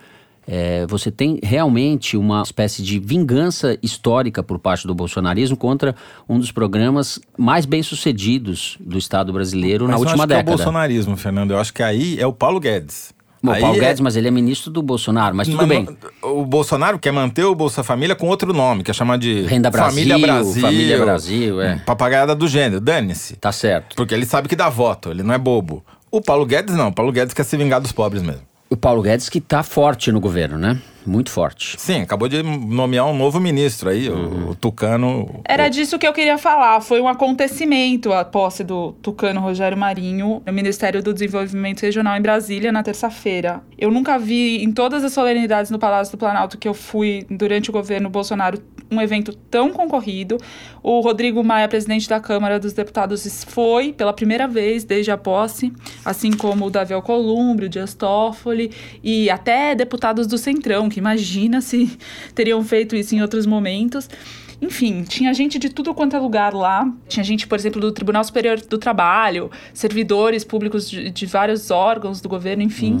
Speaker 2: É, você tem realmente uma espécie de vingança histórica por parte do bolsonarismo contra um dos programas mais bem-sucedidos do Estado brasileiro
Speaker 5: Mas
Speaker 2: na última
Speaker 5: acho que é o
Speaker 2: década.
Speaker 5: bolsonarismo, Fernando. Eu acho que aí é o Paulo Guedes.
Speaker 2: Bom,
Speaker 5: Aí
Speaker 2: Paulo
Speaker 5: é-
Speaker 2: Guedes, mas ele é ministro do Bolsonaro, mas tudo
Speaker 5: Mas
Speaker 2: bem.
Speaker 5: O Bolsonaro quer manter o Bolsa Família com outro nome, que é chamar de
Speaker 2: Renda Brasil,
Speaker 5: Família Brasil.
Speaker 2: Família Brasil, é.
Speaker 5: Papagaiada do gênero, dane-se.
Speaker 2: Tá certo.
Speaker 5: Porque ele sabe que dá voto, ele não é bobo. O Paulo Guedes não, o Paulo Guedes quer se vingar dos pobres mesmo.
Speaker 2: O Paulo Guedes que tá forte no governo, né? Muito forte.
Speaker 5: Sim, acabou de nomear um novo ministro aí,
Speaker 2: Uhum.
Speaker 5: o, o Tucano.
Speaker 9: Era disso que eu queria falar. Foi um acontecimento a posse do Tucano Rogério Marinho no Ministério do Desenvolvimento Regional em Brasília na terça-feira. Eu nunca vi em todas as solenidades no Palácio do Planalto que eu fui durante o governo Bolsonaro um evento tão concorrido. O Rodrigo Maia, presidente da Câmara dos Deputados, foi pela primeira vez desde a posse, assim como o Davi Alcolumbre, o Dias Toffoli e até deputados do Centrão, que imagina se <laughs> teriam feito isso em outros momentos. Enfim, tinha gente de tudo quanto é lugar lá. Tinha gente, por exemplo, do Tribunal Superior do Trabalho, servidores públicos de, de vários órgãos do governo, enfim.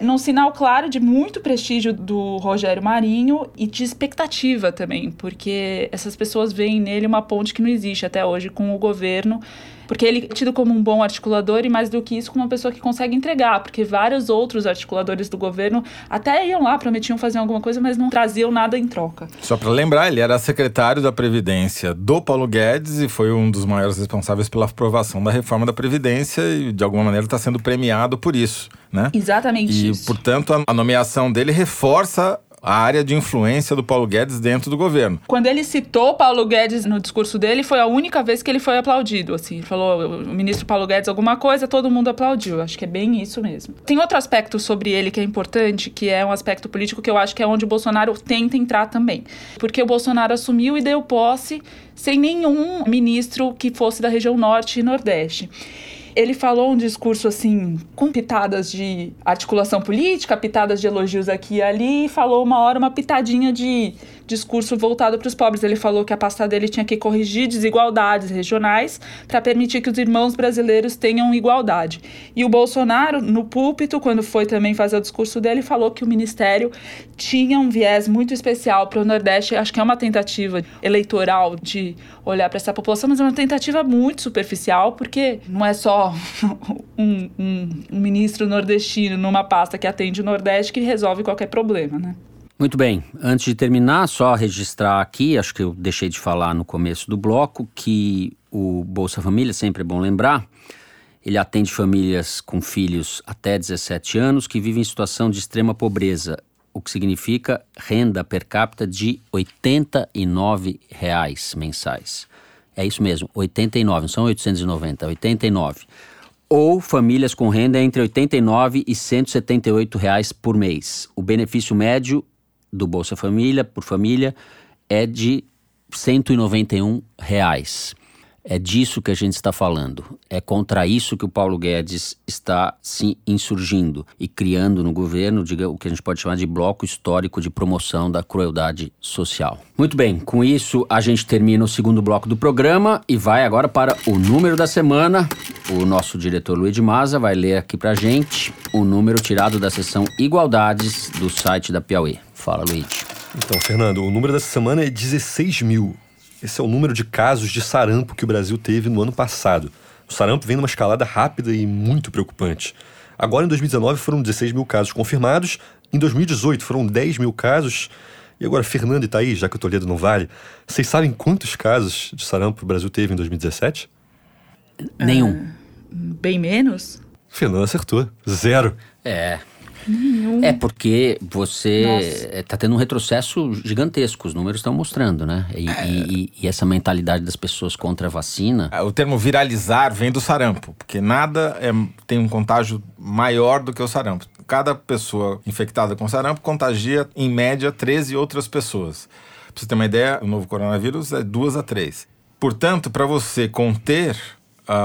Speaker 9: Num sinal claro de muito prestígio do Rogério Marinho e de expectativa também, porque essas pessoas veem nele uma ponte que não existe até hoje com o governo. Porque ele é tido como um bom articulador e, mais do que isso, como uma pessoa que consegue entregar. Porque vários outros articuladores do governo até iam lá, prometiam fazer alguma coisa, mas não traziam nada em troca.
Speaker 5: Só para lembrar, ele era secretário da Previdência do Paulo Guedes e foi um dos maiores responsáveis pela aprovação da reforma da Previdência e, de alguma maneira, está sendo premiado por isso, né?
Speaker 9: Exatamente
Speaker 5: E,
Speaker 9: isso.
Speaker 5: portanto, a, a nomeação dele reforça a área de influência do Paulo Guedes dentro do governo.
Speaker 9: Quando ele citou Paulo Guedes no discurso dele, foi a única vez que ele foi aplaudido. Assim, ele falou o ministro Paulo Guedes alguma coisa, todo mundo aplaudiu. Acho que é bem isso mesmo. Tem outro aspecto sobre ele que é importante, que é um aspecto político que eu acho que é onde o Bolsonaro tenta entrar também. Porque o Bolsonaro assumiu e deu posse sem nenhum ministro que fosse da região norte e nordeste. Ele falou um discurso assim, com pitadas de articulação política, pitadas de elogios aqui e ali, e falou uma hora uma pitadinha de discurso voltado para os pobres. Ele falou que a pasta dele tinha que corrigir desigualdades regionais para permitir que os irmãos brasileiros tenham igualdade. E o Bolsonaro, no púlpito, quando foi também fazer o discurso dele, falou que o ministério tinha um viés muito especial para o Nordeste. Acho que é uma tentativa eleitoral de olhar para essa população, mas é uma tentativa muito superficial, porque não é só <laughs> um, um, um ministro nordestino numa pasta que atende o Nordeste que resolve qualquer problema, né?
Speaker 2: Muito bem, antes de terminar, só registrar aqui, acho que eu deixei de falar no começo do bloco, que o Bolsa Família, sempre é bom lembrar, ele atende famílias com filhos até 17 anos que vivem em situação de extrema pobreza, o que significa renda per capita de 89 reais mensais. É isso mesmo, 89, não são 890, 89 ou famílias com renda entre R$ 89 e 178 reais por mês. O benefício médio do Bolsa Família por família é de 191 reais. É disso que a gente está falando. É contra isso que o Paulo Guedes está se insurgindo e criando no governo diga, o que a gente pode chamar de bloco histórico de promoção da crueldade social. Muito bem, com isso a gente termina o segundo bloco do programa e vai agora para o número da semana. O nosso diretor Luiz de Maza vai ler aqui pra gente o número tirado da seção Igualdades do site da Piauí. Fala, Luiz.
Speaker 10: Então, Fernando, o número dessa semana é 16 mil. Esse é o número de casos de sarampo que o Brasil teve no ano passado. O sarampo vem numa escalada rápida e muito preocupante. Agora, em 2019, foram 16 mil casos confirmados. Em 2018, foram 10 mil casos. E agora, Fernando e Thaís, já que o Toledo não vale, vocês sabem quantos casos de sarampo o Brasil teve em 2017?
Speaker 2: Nenhum.
Speaker 9: Ah, bem menos?
Speaker 10: Fernando acertou. Zero.
Speaker 2: É, é porque você está tendo um retrocesso gigantesco, os números estão mostrando, né? E, é. e, e, essa mentalidade das pessoas contra a vacina.
Speaker 5: É, o termo viralizar vem do sarampo, porque nada é, tem um contágio maior do que o sarampo. Cada pessoa infectada com sarampo contagia, em média, 13 outras pessoas. Pra você ter uma ideia, o novo coronavírus é duas a três. Portanto, para você conter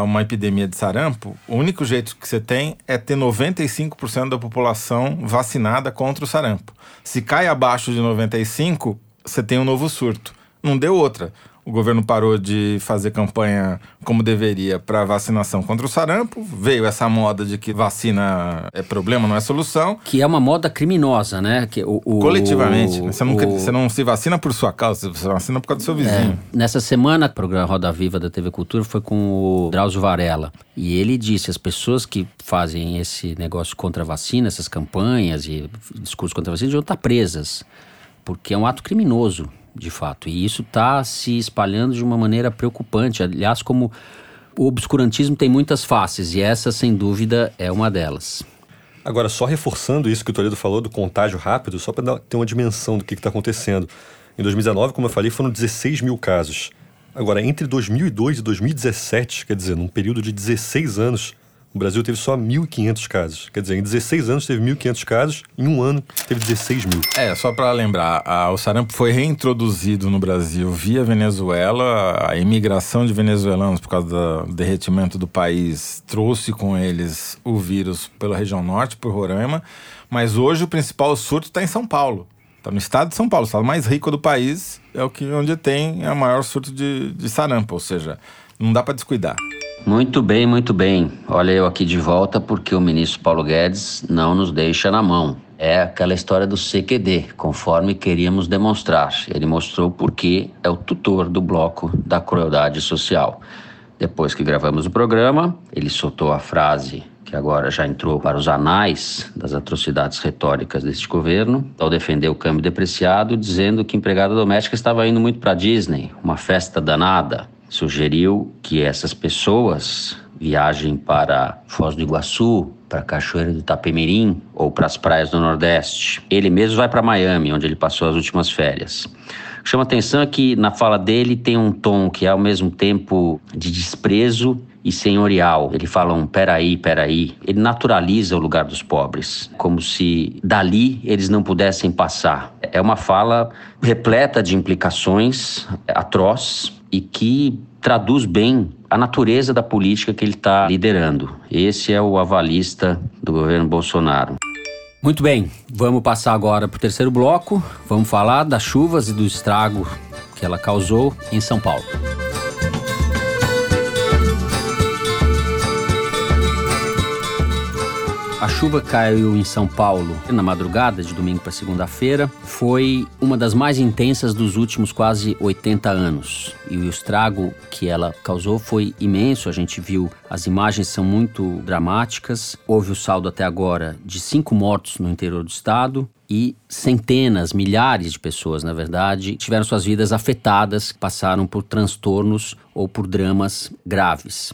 Speaker 5: uma epidemia de sarampo, o único jeito que você tem é ter 95% da população vacinada contra o sarampo. Se cai abaixo de 95%, você tem um novo surto. Não deu outra o governo parou de fazer campanha como deveria para vacinação contra o sarampo. Veio essa moda de que vacina é problema, não é solução.
Speaker 2: Que é uma moda criminosa, né? Que o, o
Speaker 5: Coletivamente. O, você, não, o, você não se vacina por sua causa, você vacina por causa do seu vizinho.
Speaker 2: É, nessa semana, o programa Roda Viva da TV Cultura foi com o Drauzio Varela. E ele disse: as pessoas que fazem esse negócio contra a vacina, essas campanhas e discursos contra a vacina, deviam estar presas. Porque é um ato criminoso de fato. E isso está se espalhando de uma maneira preocupante. Aliás, como o obscurantismo tem muitas faces e essa, sem dúvida, é uma delas.
Speaker 10: Agora, só reforçando isso que o Toledo falou do contágio rápido, só para ter uma dimensão do que está acontecendo. Em 2019, como eu falei, foram 16 mil casos. Agora, entre 2002 e 2017, quer dizer, num período de 16 anos, o Brasil teve só 1.500 casos. Quer dizer, em 16 anos teve 1.500 casos, em um ano teve 16 mil.
Speaker 5: É, só para lembrar, a, o sarampo foi reintroduzido no Brasil via Venezuela. A imigração de venezuelanos, por causa do derretimento do país, trouxe com eles o vírus pela região norte, por Roraima. Mas hoje o principal surto está em São Paulo. Está no estado de São Paulo, o estado mais rico do país, é o que onde tem a maior surto de, de sarampo, ou seja, não dá para descuidar.
Speaker 2: Muito bem, muito bem. Olha eu aqui de volta porque o ministro Paulo Guedes não nos deixa na mão. É aquela história do CQD, conforme queríamos demonstrar. Ele mostrou porque é o tutor do bloco da crueldade social. Depois que gravamos o programa, ele soltou a frase que agora já entrou para os anais das atrocidades retóricas deste governo, ao defender o câmbio depreciado, dizendo que empregada doméstica estava indo muito para Disney, uma festa danada sugeriu que essas pessoas viajem para Foz do Iguaçu, para Cachoeira do Itapemirim ou para as praias do Nordeste. Ele mesmo vai para Miami, onde ele passou as últimas férias. Chama atenção que na fala dele tem um tom que é ao mesmo tempo de desprezo e senhorial. Ele fala um peraí, peraí. Ele naturaliza o lugar dos pobres, como se dali eles não pudessem passar. É uma fala repleta de implicações, atroz, e que traduz bem a natureza da política que ele está liderando. Esse é o avalista do governo Bolsonaro. Muito bem, vamos passar agora para o terceiro bloco. Vamos falar das chuvas e do estrago que ela causou em São Paulo. A chuva caiu em São Paulo na madrugada de domingo para segunda-feira. Foi uma das mais intensas dos últimos quase 80 anos. E o estrago que ela causou foi imenso. A gente viu, as imagens são muito dramáticas. Houve o saldo até agora de cinco mortos no interior do estado e centenas, milhares de pessoas, na verdade, tiveram suas vidas afetadas, passaram por transtornos ou por dramas graves.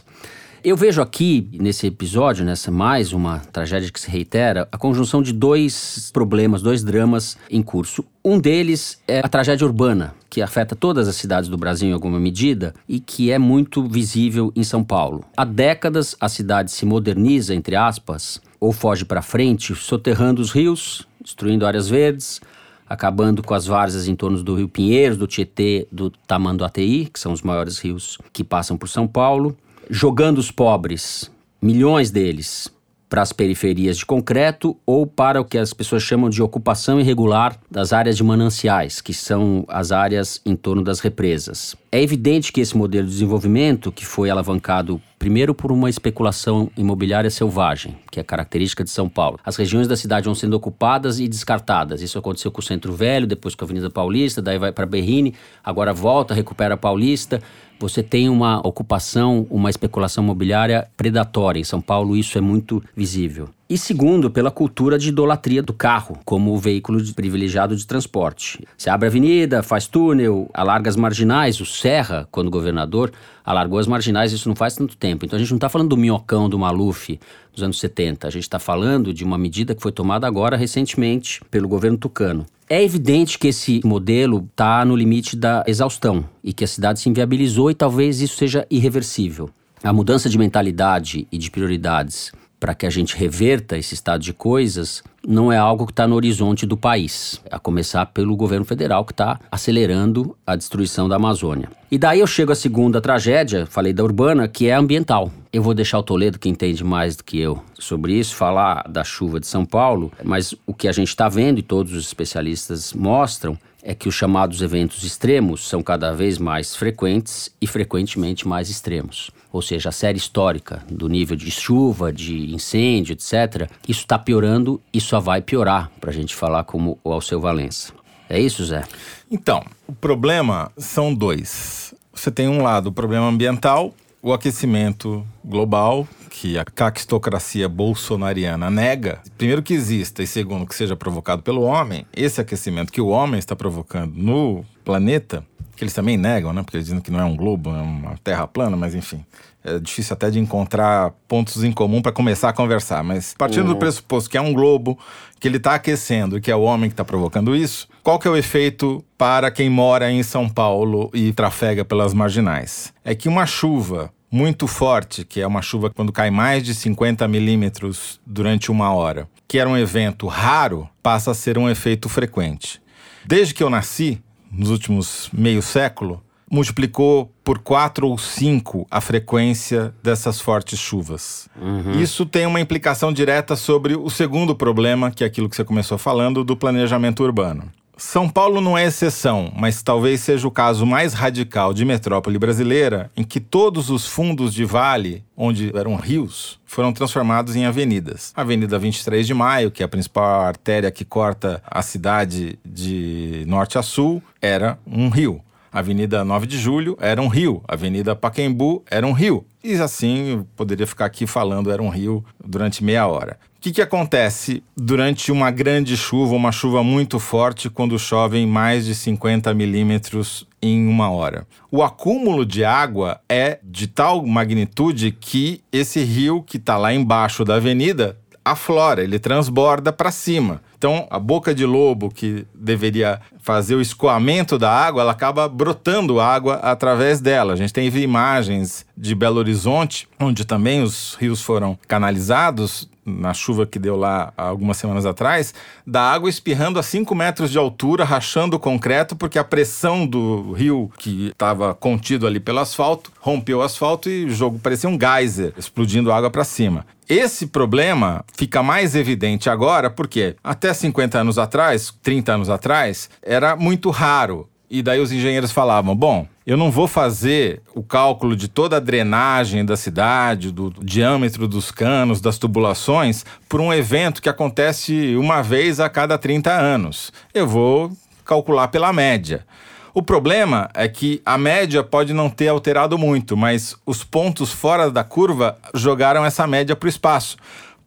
Speaker 2: Eu vejo aqui, nesse episódio, nessa mais uma tragédia que se reitera, a conjunção de dois problemas, dois dramas em curso. Um deles é a tragédia urbana, que afeta todas as cidades do Brasil em alguma medida e que é muito visível em São Paulo. Há décadas a cidade se moderniza, entre aspas, ou foge para frente, soterrando os rios, destruindo áreas verdes, acabando com as várzeas em torno do Rio Pinheiros, do Tietê, do Tamanduateí, que são os maiores rios que passam por São Paulo jogando os pobres, milhões deles, para as periferias de concreto ou para o que as pessoas chamam de ocupação irregular das áreas de mananciais, que são as áreas em torno das represas. É evidente que esse modelo de desenvolvimento, que foi alavancado primeiro por uma especulação imobiliária selvagem, que é característica de São Paulo. As regiões da cidade vão sendo ocupadas e descartadas. Isso aconteceu com o Centro Velho, depois com a Avenida Paulista, daí vai para Berrini, agora volta, recupera a Paulista você tem uma ocupação, uma especulação imobiliária predatória. Em São Paulo, isso é muito visível. E segundo, pela cultura de idolatria do carro como o veículo privilegiado de transporte. Se abre avenida, faz túnel, alarga as marginais, o Serra, quando governador, alargou as marginais, isso não faz tanto tempo. Então a gente não está falando do minhocão do Maluf dos anos 70, a gente está falando de uma medida que foi tomada agora recentemente pelo governo tucano. É evidente que esse modelo está no limite da exaustão e que a cidade se inviabilizou e talvez isso seja irreversível. A mudança de mentalidade e de prioridades para que a gente reverta esse estado de coisas não é algo que está no horizonte do país, a começar pelo governo federal que está acelerando a destruição da Amazônia. E daí eu chego à segunda tragédia, falei da urbana, que é ambiental. Eu vou deixar o Toledo, que entende mais do que eu sobre isso, falar da chuva de São Paulo, mas o que a gente está vendo e todos os especialistas mostram é que os chamados eventos extremos são cada vez mais frequentes e frequentemente mais extremos. Ou seja, a série histórica do nível de chuva, de incêndio, etc., isso está piorando e só vai piorar, para a gente falar como o Alceu Valença. É isso, Zé?
Speaker 5: Então, o problema são dois. Você tem um lado o problema ambiental, o aquecimento global, que a caquistocracia bolsonariana nega, primeiro que exista e segundo que seja provocado pelo homem, esse aquecimento que o homem está provocando no planeta, que eles também negam, né? Porque eles dizem que não é um globo, é uma terra plana, mas enfim. É difícil até de encontrar pontos em comum para começar a conversar, mas partindo uhum. do pressuposto que é um globo, que ele está aquecendo e que é o homem que está provocando isso, qual que é o efeito para quem mora em São Paulo e trafega pelas marginais? É que uma chuva muito forte, que é uma chuva quando cai mais de 50 milímetros durante uma hora, que era um evento raro, passa a ser um efeito frequente. Desde que eu nasci, nos últimos meio século, multiplicou por quatro ou cinco a frequência dessas fortes chuvas. Uhum. Isso tem uma implicação direta sobre o segundo problema, que é aquilo que você começou falando, do planejamento urbano. São Paulo não é exceção, mas talvez seja o caso mais radical de metrópole brasileira em que todos os fundos de vale, onde eram rios, foram transformados em avenidas. A Avenida 23 de Maio, que é a principal artéria que corta a cidade de norte a sul, era um rio. A Avenida 9 de Julho era um rio, a Avenida Paquembu era um rio. E assim, eu poderia ficar aqui falando era um rio durante meia hora. O que, que acontece durante uma grande chuva, uma chuva muito forte, quando chovem mais de 50 milímetros em uma hora? O acúmulo de água é de tal magnitude que esse rio que está lá embaixo da avenida aflora, ele transborda para cima. Então, a boca de lobo que deveria fazer o escoamento da água, ela acaba brotando água através dela. A gente tem imagens de Belo Horizonte, onde também os rios foram canalizados na chuva que deu lá algumas semanas atrás, da água espirrando a 5 metros de altura, rachando o concreto, porque a pressão do rio que estava contido ali pelo asfalto rompeu o asfalto e o jogo parecia um geyser, explodindo água para cima. Esse problema fica mais evidente agora porque até 50 anos atrás, 30 anos atrás, era muito raro e daí os engenheiros falavam: bom, eu não vou fazer o cálculo de toda a drenagem da cidade, do diâmetro dos canos, das tubulações, por um evento que acontece uma vez a cada 30 anos. Eu vou calcular pela média. O problema é que a média pode não ter alterado muito, mas os pontos fora da curva jogaram essa média para o espaço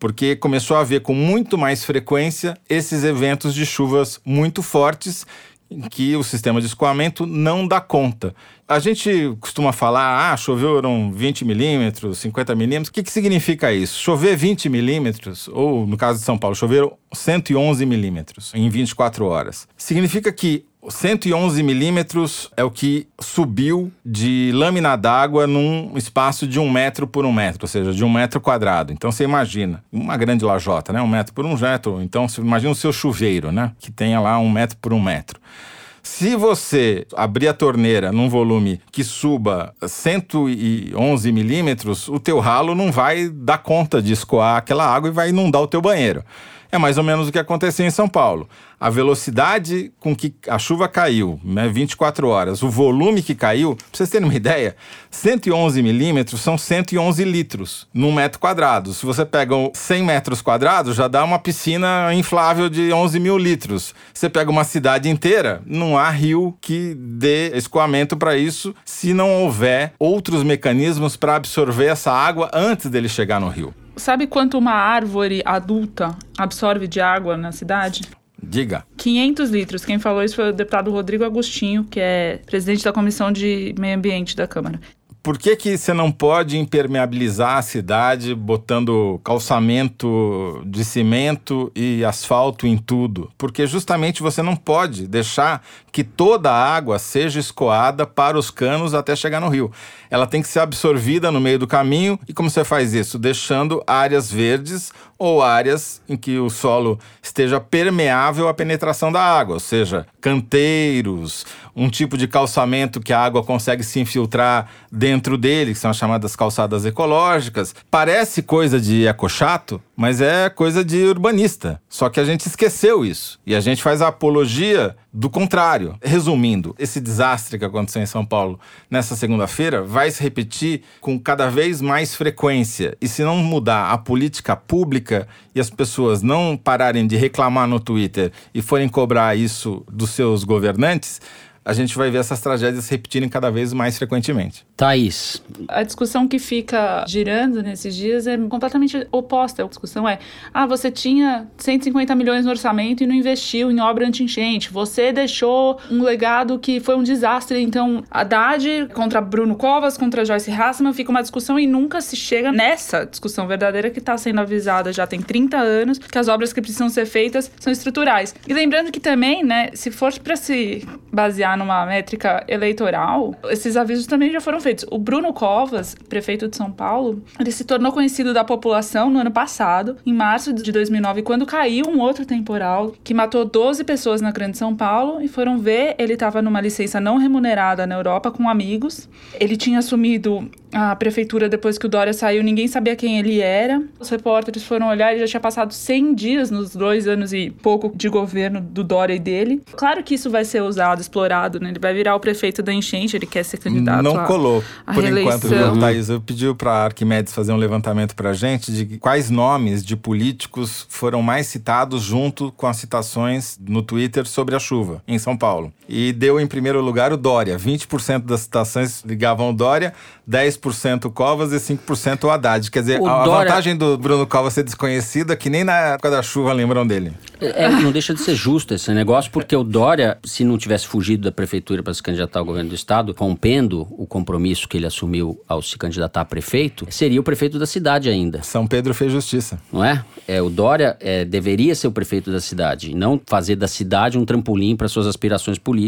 Speaker 5: porque começou a haver com muito mais frequência esses eventos de chuvas muito fortes que o sistema de escoamento não dá conta. A gente costuma falar, ah, choveram 20 milímetros, 50 milímetros. O que, que significa isso? Chover 20 milímetros, ou no caso de São Paulo, choveram 111 milímetros em 24 horas. Significa que 111 milímetros é o que subiu de lâmina d'água num espaço de um metro por um metro, ou seja, de um metro quadrado. Então você imagina, uma grande lajota, né? Um metro por um metro. Então você imagina o seu chuveiro, né? Que tenha lá um metro por um metro. Se você abrir a torneira num volume que suba 111 milímetros, o teu ralo não vai dar conta de escoar aquela água e vai inundar o teu banheiro. É mais ou menos o que aconteceu em São Paulo. A velocidade com que a chuva caiu, né, 24 horas, o volume que caiu, para vocês terem uma ideia, 111 milímetros são 111 litros num metro quadrado. Se você pega 100 metros quadrados, já dá uma piscina inflável de 11 mil litros. Você pega uma cidade inteira, não há rio que dê escoamento para isso se não houver outros mecanismos para absorver essa água antes dele chegar no rio.
Speaker 9: Sabe quanto uma árvore adulta absorve de água na cidade?
Speaker 5: Diga.
Speaker 9: 500 litros. Quem falou isso foi o deputado Rodrigo Agostinho, que é presidente da Comissão de Meio Ambiente da Câmara.
Speaker 5: Por que, que você não pode impermeabilizar a cidade botando calçamento de cimento e asfalto em tudo? Porque justamente você não pode deixar que toda a água seja escoada para os canos até chegar no rio. Ela tem que ser absorvida no meio do caminho. E como você faz isso? Deixando áreas verdes ou áreas em que o solo esteja permeável à penetração da água, ou seja, canteiros, um tipo de calçamento que a água consegue se infiltrar dentro dele, que são as chamadas calçadas ecológicas. Parece coisa de ecochato, mas é coisa de urbanista. Só que a gente esqueceu isso. E a gente faz a apologia do contrário. Resumindo, esse desastre que aconteceu em São Paulo nessa segunda-feira vai se repetir com cada vez mais frequência. E se não mudar a política pública e as pessoas não pararem de reclamar no Twitter e forem cobrar isso dos seus governantes, a gente vai ver essas tragédias se repetirem cada vez mais frequentemente.
Speaker 2: Thaís.
Speaker 9: A discussão que fica girando nesses dias é completamente oposta. A discussão é: ah, você tinha 150 milhões no orçamento e não investiu em obra anti-enchente. Você deixou um legado que foi um desastre. Então, Haddad contra Bruno Covas, contra Joyce Hassman, fica uma discussão e nunca se chega nessa discussão verdadeira que está sendo avisada já tem 30 anos, que as obras que precisam ser feitas são estruturais. E lembrando que também, né, se for para se basear numa métrica eleitoral, esses avisos também já foram feitos. O Bruno Covas, prefeito de São Paulo, ele se tornou conhecido da população no ano passado, em março de 2009, quando caiu um outro temporal que matou 12 pessoas na Grande São Paulo e foram ver, ele estava numa licença não remunerada na Europa com amigos. Ele tinha assumido a prefeitura depois que o Dória saiu, ninguém sabia quem ele era. Os repórteres foram olhar, ele já tinha passado 100 dias nos dois anos e pouco de governo do Dória e dele. Claro que isso vai ser usado, explorado, né? Ele vai virar o prefeito da enchente, ele quer ser candidato
Speaker 5: Não
Speaker 9: a,
Speaker 5: colou.
Speaker 9: a
Speaker 5: Por
Speaker 9: reeleição.
Speaker 5: enquanto, viu, Thaís? Eu pedi para Arquimedes fazer um levantamento para a gente de quais nomes de políticos foram mais citados junto com as citações no Twitter sobre a chuva em São Paulo. E deu em primeiro lugar o Dória. 20% das citações ligavam o Dória, 10% o Covas e 5% o Haddad. Quer dizer,
Speaker 2: O
Speaker 5: a
Speaker 2: Dória-
Speaker 5: vantagem do Bruno Covas ser desconhecida é que nem na época da chuva lembram dele.
Speaker 2: É, não deixa de ser justo esse negócio, porque o Dória, se não tivesse fugido da prefeitura para se candidatar ao governo do estado, rompendo o compromisso que ele assumiu ao se candidatar a prefeito, seria o prefeito da cidade ainda.
Speaker 5: São Pedro fez justiça.
Speaker 2: Não é? é o Dória é, deveria ser o prefeito da cidade, e não fazer da cidade um trampolim para suas aspirações políticas.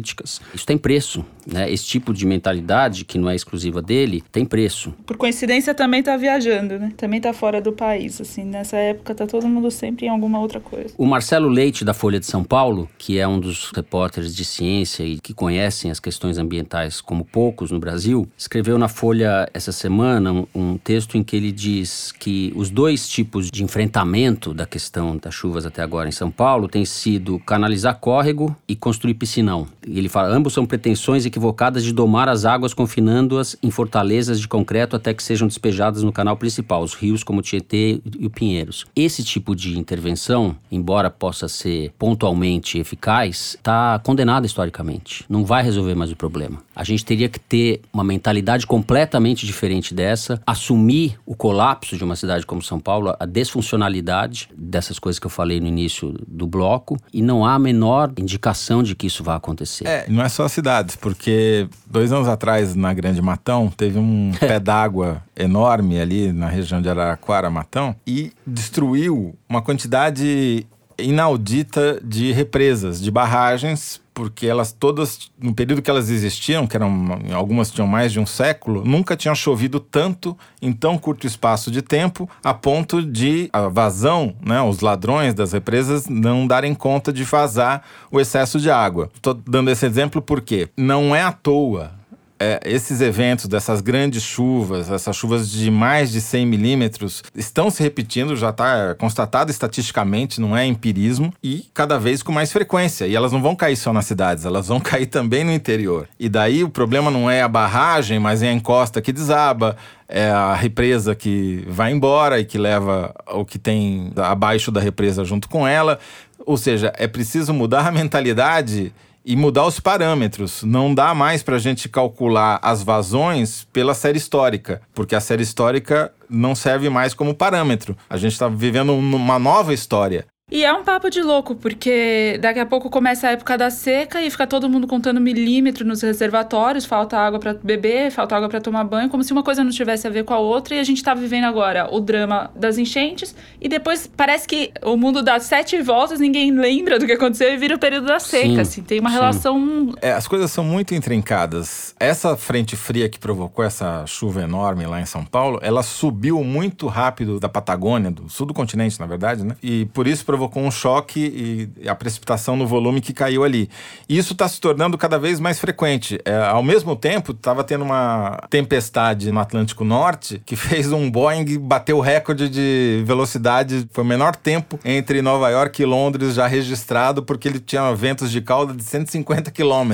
Speaker 2: Isso tem preço, né? Esse tipo de mentalidade, que não é exclusiva dele, tem preço.
Speaker 9: Por coincidência, também tá viajando, né? Também tá fora do país, assim. Nessa época tá todo mundo sempre em alguma outra coisa.
Speaker 2: O Marcelo Leite, da Folha de São Paulo, que é um dos repórteres de ciência e que conhecem as questões ambientais como poucos no Brasil, escreveu na Folha essa semana um, um texto em que ele diz que os dois tipos de enfrentamento da questão das chuvas até agora em São Paulo têm sido canalizar córrego e construir piscinão. Ele fala, ambos são pretensões equivocadas de domar as águas confinando-as em fortalezas de concreto até que sejam despejadas no canal principal, os rios como o Tietê e o Pinheiros. Esse tipo de intervenção, embora possa ser pontualmente eficaz, está condenada historicamente. Não vai resolver mais o problema. A gente teria que ter uma mentalidade completamente diferente dessa, assumir o colapso de uma cidade como São Paulo, a desfuncionalidade dessas coisas que eu falei no início do bloco, e não há a menor indicação de que isso vai acontecer.
Speaker 5: É, não é só cidades, porque dois anos atrás, na Grande Matão, teve um <laughs> pé d'água enorme ali na região de Araraquara, Matão, e destruiu uma quantidade inaudita de represas, de barragens, porque elas todas, no período que elas existiam, que eram algumas tinham mais de um século, nunca tinha chovido tanto em tão curto espaço de tempo, a ponto de a vazão, né, os ladrões das represas não darem conta de vazar o excesso de água. Estou dando esse exemplo porque não é à toa é, esses eventos dessas grandes chuvas, essas chuvas de mais de 100 milímetros, estão se repetindo, já está constatado estatisticamente, não é empirismo, e cada vez com mais frequência. E elas não vão cair só nas cidades, elas vão <laughs> cair também no interior. E daí o problema não é a barragem, mas é a encosta que desaba, é a represa que vai embora e que leva o que tem abaixo da represa junto com ela. Ou seja, é preciso mudar a mentalidade e mudar os parâmetros. Não dá mais para a gente calcular as vazões pela série histórica, porque a série histórica não serve mais como parâmetro. A gente está vivendo uma nova história.
Speaker 9: E é um papo de louco, porque daqui a pouco começa a época da seca e fica todo mundo contando milímetro nos reservatórios, falta água para beber, falta água para tomar banho, como se uma coisa não tivesse a ver com a outra. E a gente tá vivendo agora o drama das enchentes e depois parece que o mundo dá sete voltas, ninguém lembra do que aconteceu e vira o período da seca, sim, assim. Tem uma sim. relação...
Speaker 5: É, as coisas são muito intrincadas. Essa frente fria que provocou essa chuva enorme lá em São Paulo, ela subiu muito rápido da Patagônia, do sul do continente, na verdade, né? E por isso provocou provocou um choque e a precipitação no volume que caiu ali. Isso está se tornando cada vez mais frequente. É, ao mesmo tempo, estava tendo uma tempestade no Atlântico Norte que <laughs> fez um Boeing bater o recorde de velocidade, foi o menor tempo entre Nova York e Londres já registrado, porque ele tinha ventos de cauda de 150 km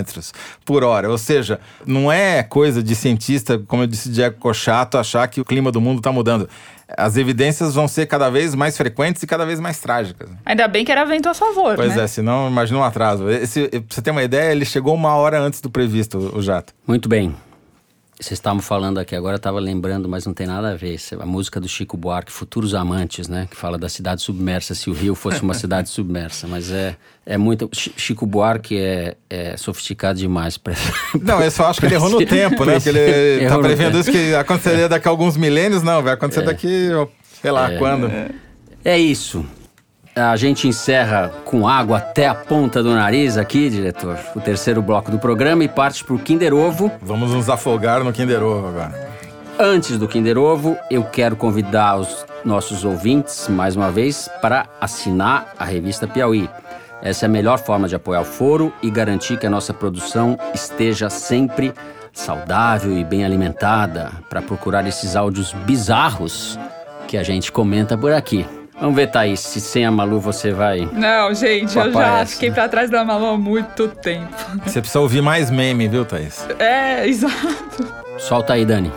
Speaker 5: por hora. Ou seja, não é coisa de cientista, como eu disse Diego Cochato, achar que o clima do mundo está mudando as evidências vão ser cada vez mais frequentes e cada vez mais trágicas.
Speaker 9: Ainda bem que era vento a favor,
Speaker 5: pois
Speaker 9: né?
Speaker 5: é, senão imagina um atraso. Esse, pra você ter uma ideia, ele chegou uma hora antes do previsto, o jato.
Speaker 2: Muito bem. Vocês estavam falando aqui agora, eu estava lembrando, mas não tem nada a ver. A música do Chico Buarque, Futuros Amantes, né? Que fala da cidade submersa, se o Rio fosse uma <laughs> cidade submersa. Mas é, é muito. Chico Buarque é, é sofisticado demais para.
Speaker 5: Não, eu só acho que ele errou no tempo, né? Porque ele <laughs> tá prevendo isso que aconteceria daqui a alguns milênios, não, vai acontecer é. daqui, sei lá,
Speaker 2: é,
Speaker 5: quando.
Speaker 2: É isso. A gente encerra com água até a ponta do nariz aqui, diretor, o terceiro bloco do programa e parte para o Kinder Ovo.
Speaker 5: Vamos nos afogar no Kinder Ovo agora.
Speaker 2: Antes do Kinder Ovo, eu quero convidar os nossos ouvintes, mais uma vez, para assinar a revista Piauí. Essa é a melhor forma de apoiar o foro e garantir que a nossa produção esteja sempre saudável e bem alimentada para procurar esses áudios bizarros que a gente comenta por aqui. Vamos ver, Thaís, se sem a Malu você vai.
Speaker 9: Não, gente, eu já essa. fiquei pra trás da Malu há muito tempo.
Speaker 5: Você precisa ouvir mais meme, viu, Thaís?
Speaker 9: É, <laughs> exato.
Speaker 2: Solta aí, Dani.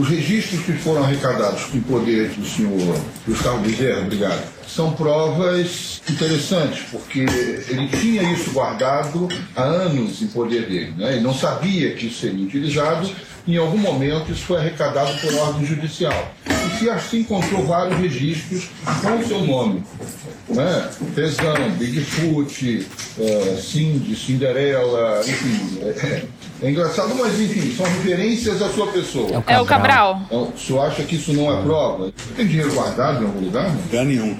Speaker 11: Os registros que foram arrecadados com o poder do senhor Gustavo Bezerra, obrigado, são provas interessantes, porque ele tinha isso guardado há anos em poder dele. Né? Ele não sabia que isso seria utilizado em algum momento isso foi arrecadado por ordem judicial. E se assim encontrou vários registros com o seu nome. Né? Tesão, Bigfoot, uh, Cindy, Cinderela, enfim. É, é, engraçado, mas enfim, são referências à sua pessoa.
Speaker 9: É o Cabral. É o Cabral.
Speaker 11: Então, o senhor acha que isso não é prova? Tem dinheiro guardado em algum lugar?
Speaker 12: Lugar nenhum.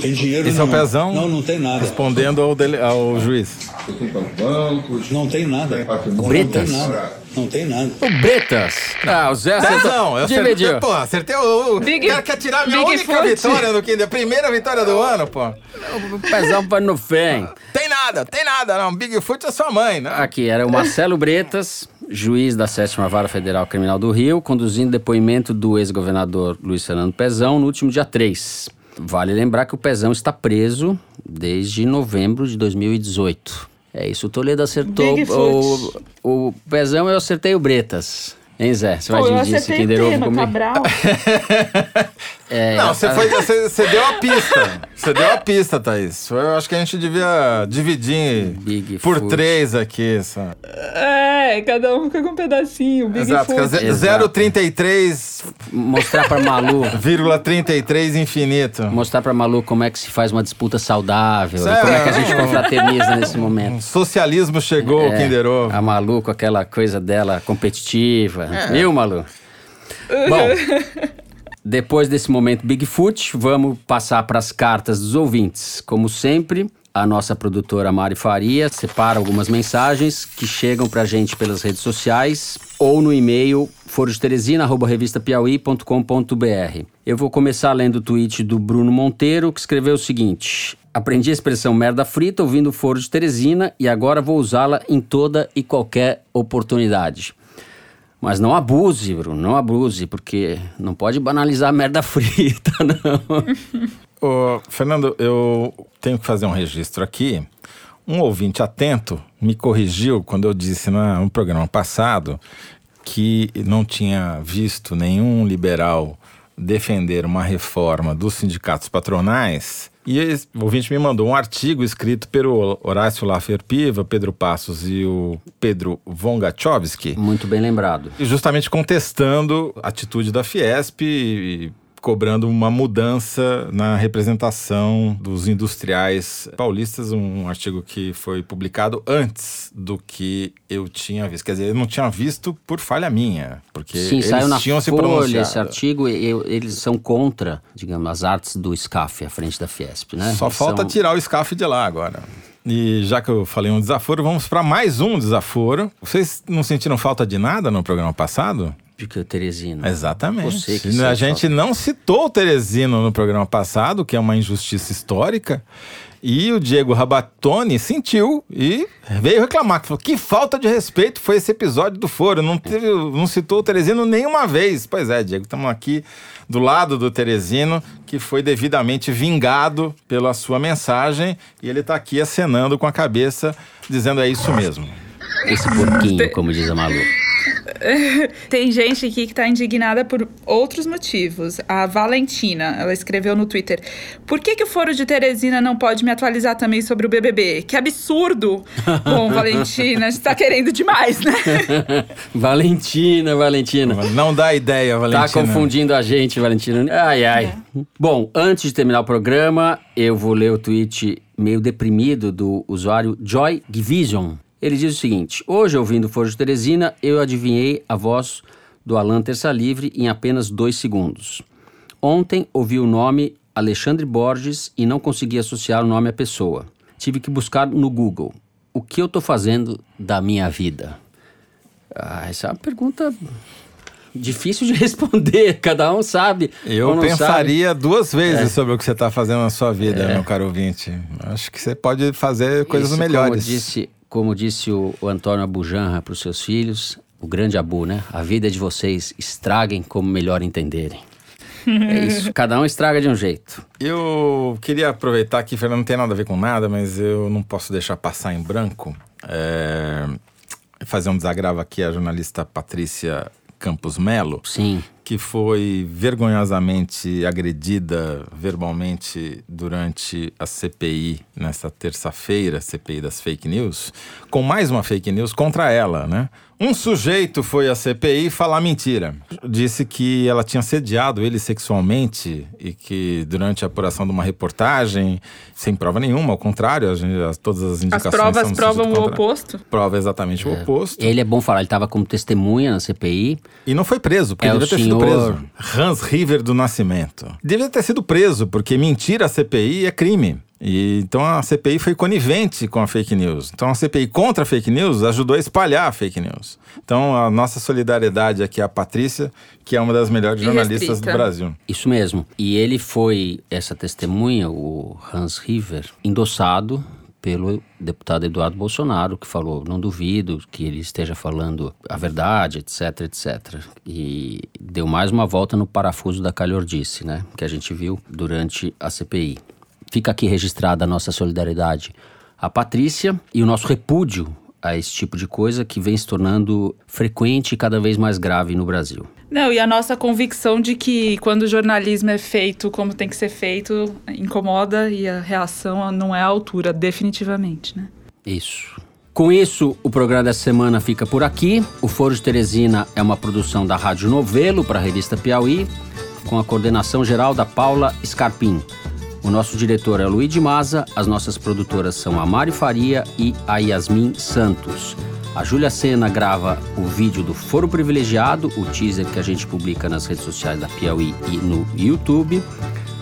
Speaker 12: Tem dinheiro
Speaker 5: Esse
Speaker 12: não.
Speaker 5: é o pezão?
Speaker 12: Não, não tem nada.
Speaker 5: Respondendo ao, dele, ao juiz.
Speaker 11: Você tem para os bancos?
Speaker 12: Não tem nada.
Speaker 11: Tem patrimônio?
Speaker 2: Bretas?
Speaker 12: Não tem nada. Não tem nada.
Speaker 2: O Bretas. Ah, o Zé acertou.
Speaker 5: Não, eu
Speaker 2: Dividiu.
Speaker 5: acertei, pô, acertei o... o
Speaker 9: Big-
Speaker 5: cara quer tirar a minha
Speaker 9: Big
Speaker 5: única
Speaker 9: Foot.
Speaker 5: vitória do Kinder, a primeira vitória do ano, pô.
Speaker 2: O pezão vai no fém.
Speaker 5: Tem nada, tem nada, não. Bigfoot é sua mãe, né?
Speaker 2: Aqui era o Marcelo Bretas, juiz da Sétima Vara Federal Criminal do Rio, conduzindo depoimento do ex-governador Luiz Fernando Pezão no último dia 3. Vale lembrar que o Pezão está preso desde novembro de 2018. É isso, o Toledo acertou
Speaker 9: Bigfoot.
Speaker 2: o, o Pezão, eu acertei o Bretas. Hein, Zé? Você vai
Speaker 9: Pô,
Speaker 2: dividir esse Kinder Ovo comigo?
Speaker 9: Cabral. <laughs>
Speaker 2: É,
Speaker 5: Não, você, foi, você, você deu a pista. Você deu a pista, Thaís. Eu acho que a gente devia dividir
Speaker 2: Big
Speaker 5: por
Speaker 2: Foot.
Speaker 5: três aqui. Essa.
Speaker 9: É, cada um fica com um pedacinho. Big
Speaker 5: Exato,
Speaker 9: Foot.
Speaker 5: fica
Speaker 2: Exato.
Speaker 5: 0,33,
Speaker 2: Mostrar pra Malu... <laughs>
Speaker 5: vírgula 33 infinito.
Speaker 2: Mostrar pra Malu como é que se faz uma disputa saudável, e
Speaker 5: Sério?
Speaker 2: como é que a gente confraterniza nesse momento.
Speaker 5: Socialismo chegou, o
Speaker 2: É,
Speaker 5: Kinder Ovo.
Speaker 2: A Malu com aquela coisa dela competitiva. Viu, Malu? <laughs> Bom, depois desse momento Bigfoot, vamos passar para as cartas dos ouvintes. Como sempre, a nossa produtora Mari Faria separa algumas mensagens que chegam pra gente pelas redes sociais ou no e-mail forosteresina.revistapiauí.com.br. Eu vou começar lendo o tweet do Bruno Monteiro, que escreveu o seguinte: Aprendi a expressão merda frita ouvindo o Foro de Teresina e agora vou usá-la em toda e qualquer oportunidade. Mas não abuse, Bruno, não abuse, porque não pode banalizar a merda <laughs> frita, não. <laughs>
Speaker 5: Ô, Fernando, eu tenho que fazer um registro aqui. Um ouvinte atento me corrigiu quando eu disse no programa passado que não tinha visto nenhum liberal defender uma reforma dos sindicatos patronais. E esse- o ouvinte me mandou um artigo escrito pelo Horácio Laffer Piva, Pedro Passos e o Pedro Vongachovski,
Speaker 2: Muito bem lembrado.
Speaker 5: e justamente contestando a atitude da Fiesp e cobrando uma mudança na representação dos industriais paulistas, um artigo que foi publicado antes do que eu tinha visto. Quer dizer, eu não tinha visto por falha minha, porque
Speaker 2: Sim,
Speaker 5: eles
Speaker 2: saiu na
Speaker 5: tinham se
Speaker 2: Folha
Speaker 5: pronunciado.
Speaker 2: esse artigo e eu- eles são contra, digamos, as artes do SCAF à frente da Fiesp, né?
Speaker 5: Só
Speaker 2: Eles
Speaker 5: falta
Speaker 2: são-
Speaker 5: tirar o SCAF de lá agora. E já que eu falei um desaforo, vamos para mais um desaforo. Vocês não sentiram falta de nada no programa passado?
Speaker 2: O Teresino.
Speaker 5: Exatamente.
Speaker 2: Você que
Speaker 5: a gente
Speaker 2: falta.
Speaker 5: não citou o Teresino no programa passado, que é uma injustiça histórica. E o Diego Rabatoni sentiu e veio reclamar. Falou, que falta de respeito foi esse episódio do Foro. Não, teve, não citou o Teresino nenhuma vez. Pois é, Diego, estamos aqui do lado do Teresino, que foi devidamente vingado pela sua mensagem. E ele está aqui acenando com a cabeça, dizendo é isso mesmo.
Speaker 2: Esse porquinho, como diz a Malu. <laughs>
Speaker 9: Tem gente aqui que tá indignada por outros motivos. A Valentina, ela escreveu no Twitter: Por que, que o Foro de Teresina não pode me atualizar também sobre o BBB? Que absurdo! <laughs> Bom, Valentina, a gente tá querendo demais, né? <laughs>
Speaker 2: Valentina, Valentina.
Speaker 5: Não dá ideia, Valentina.
Speaker 2: Tá confundindo a gente, Valentina. Ai, ai. Bom, antes de terminar o programa, eu vou ler o tweet meio deprimido do usuário Joy Division. Ele diz o seguinte: Hoje, ouvindo o Foro de Teresina, eu adivinhei a voz do Alan Terça Livre em apenas dois segundos. Ontem ouvi o nome Alexandre Borges e não consegui associar o nome à pessoa. Tive que buscar no Google. O que eu tô fazendo da minha vida? Ah, essa é uma pergunta difícil de <laughs> responder. Cada um sabe.
Speaker 5: Eu pensaria duas vezes
Speaker 2: É.
Speaker 5: sobre o que você está fazendo na sua vida,
Speaker 2: É.
Speaker 5: meu caro ouvinte. Acho que você pode fazer coisas
Speaker 2: Isso,
Speaker 5: melhores.
Speaker 2: Como disse, como disse o, o Antônio Abujanra para os seus filhos, o grande Abu, né? A vida de vocês, estraguem como melhor entenderem. É isso, cada um estraga de um jeito.
Speaker 5: Eu queria aproveitar aqui, Fernando, não tem nada a ver com nada, mas eu não posso deixar passar em branco. É, fazer um desagravo aqui à jornalista Patrícia Campos Melo.
Speaker 2: Sim.
Speaker 5: que foi vergonhosamente agredida verbalmente durante a CPI nesta terça-feira, CPI das fake news, com mais uma fake news contra ela, né? Um sujeito foi à CPI falar mentira. Disse que ela tinha sediado ele sexualmente e que durante a apuração de uma reportagem, sem prova nenhuma, ao contrário, a gente, as- todas as
Speaker 9: As
Speaker 5: indicações
Speaker 9: provas
Speaker 5: são no
Speaker 9: provam o oposto.
Speaker 5: Prova exatamente o oposto.
Speaker 2: Ele é bom falar, ele estava como testemunha na CPI.
Speaker 5: E não foi preso, porque
Speaker 2: É
Speaker 5: devia ter
Speaker 2: senhor-
Speaker 5: sido preso. Hans River do Nascimento. Devia ter sido preso, porque mentir à CPI é crime. E, então a CPI foi conivente com a fake news. Então a CPI contra a fake news ajudou a espalhar a fake news. Então a nossa solidariedade aqui à Patrícia, que é uma das melhores jornalistas do. Brasil.
Speaker 2: Isso mesmo. E ele foi, essa testemunha, o Hans River, endossado pelo deputado Eduardo Bolsonaro, que falou: não duvido que ele esteja falando a verdade, etc, etc. E deu mais uma volta no parafuso da calhordice, né? Que a gente viu durante a CPI. Fica aqui registrada a nossa solidariedade à Patrícia e o nosso repúdio a esse tipo de coisa que vem se tornando frequente e cada vez mais grave no Brasil.
Speaker 9: Não, e a nossa convicção de que quando o jornalismo é feito como tem que ser feito, incomoda e a reação não é à altura, definitivamente, né?
Speaker 2: Isso. Com isso, o programa dessa semana fica por aqui. O Foro de Teresina é uma produção da Rádio Novelo para a revista Piauí, com a coordenação geral da Paula Scarpim. O nosso diretor é de Maza, as nossas produtoras são a Mari Faria e a Yasmin Santos. A Júlia Sena grava o vídeo do Foro Privilegiado, o teaser que a gente publica nas redes sociais da Piauí e no YouTube.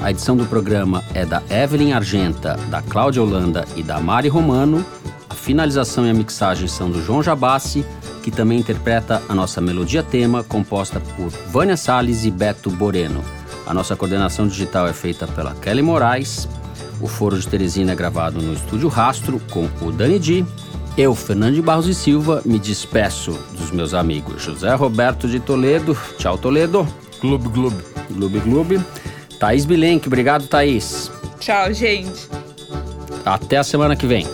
Speaker 2: A edição do programa é da Evelyn Argenta, da Cláudia Holanda e da Mari Romano. A finalização e a mixagem são do João Jabassi, que também interpreta a nossa melodia tema, composta por Vânia Salles e Beto Boreno. A nossa coordenação digital é feita pela Kelly Moraes. O Foro de Teresina é gravado no Estúdio Rastro com o Dani Di. Eu, Fernando de Barros e Silva, me despeço dos meus amigos José Roberto de Toledo. Tchau, Toledo.
Speaker 5: Clube, clube.
Speaker 2: Clube, clube. Thaís Bilenque, obrigado, Thaís.
Speaker 9: Tchau, gente.
Speaker 2: Até a semana que vem.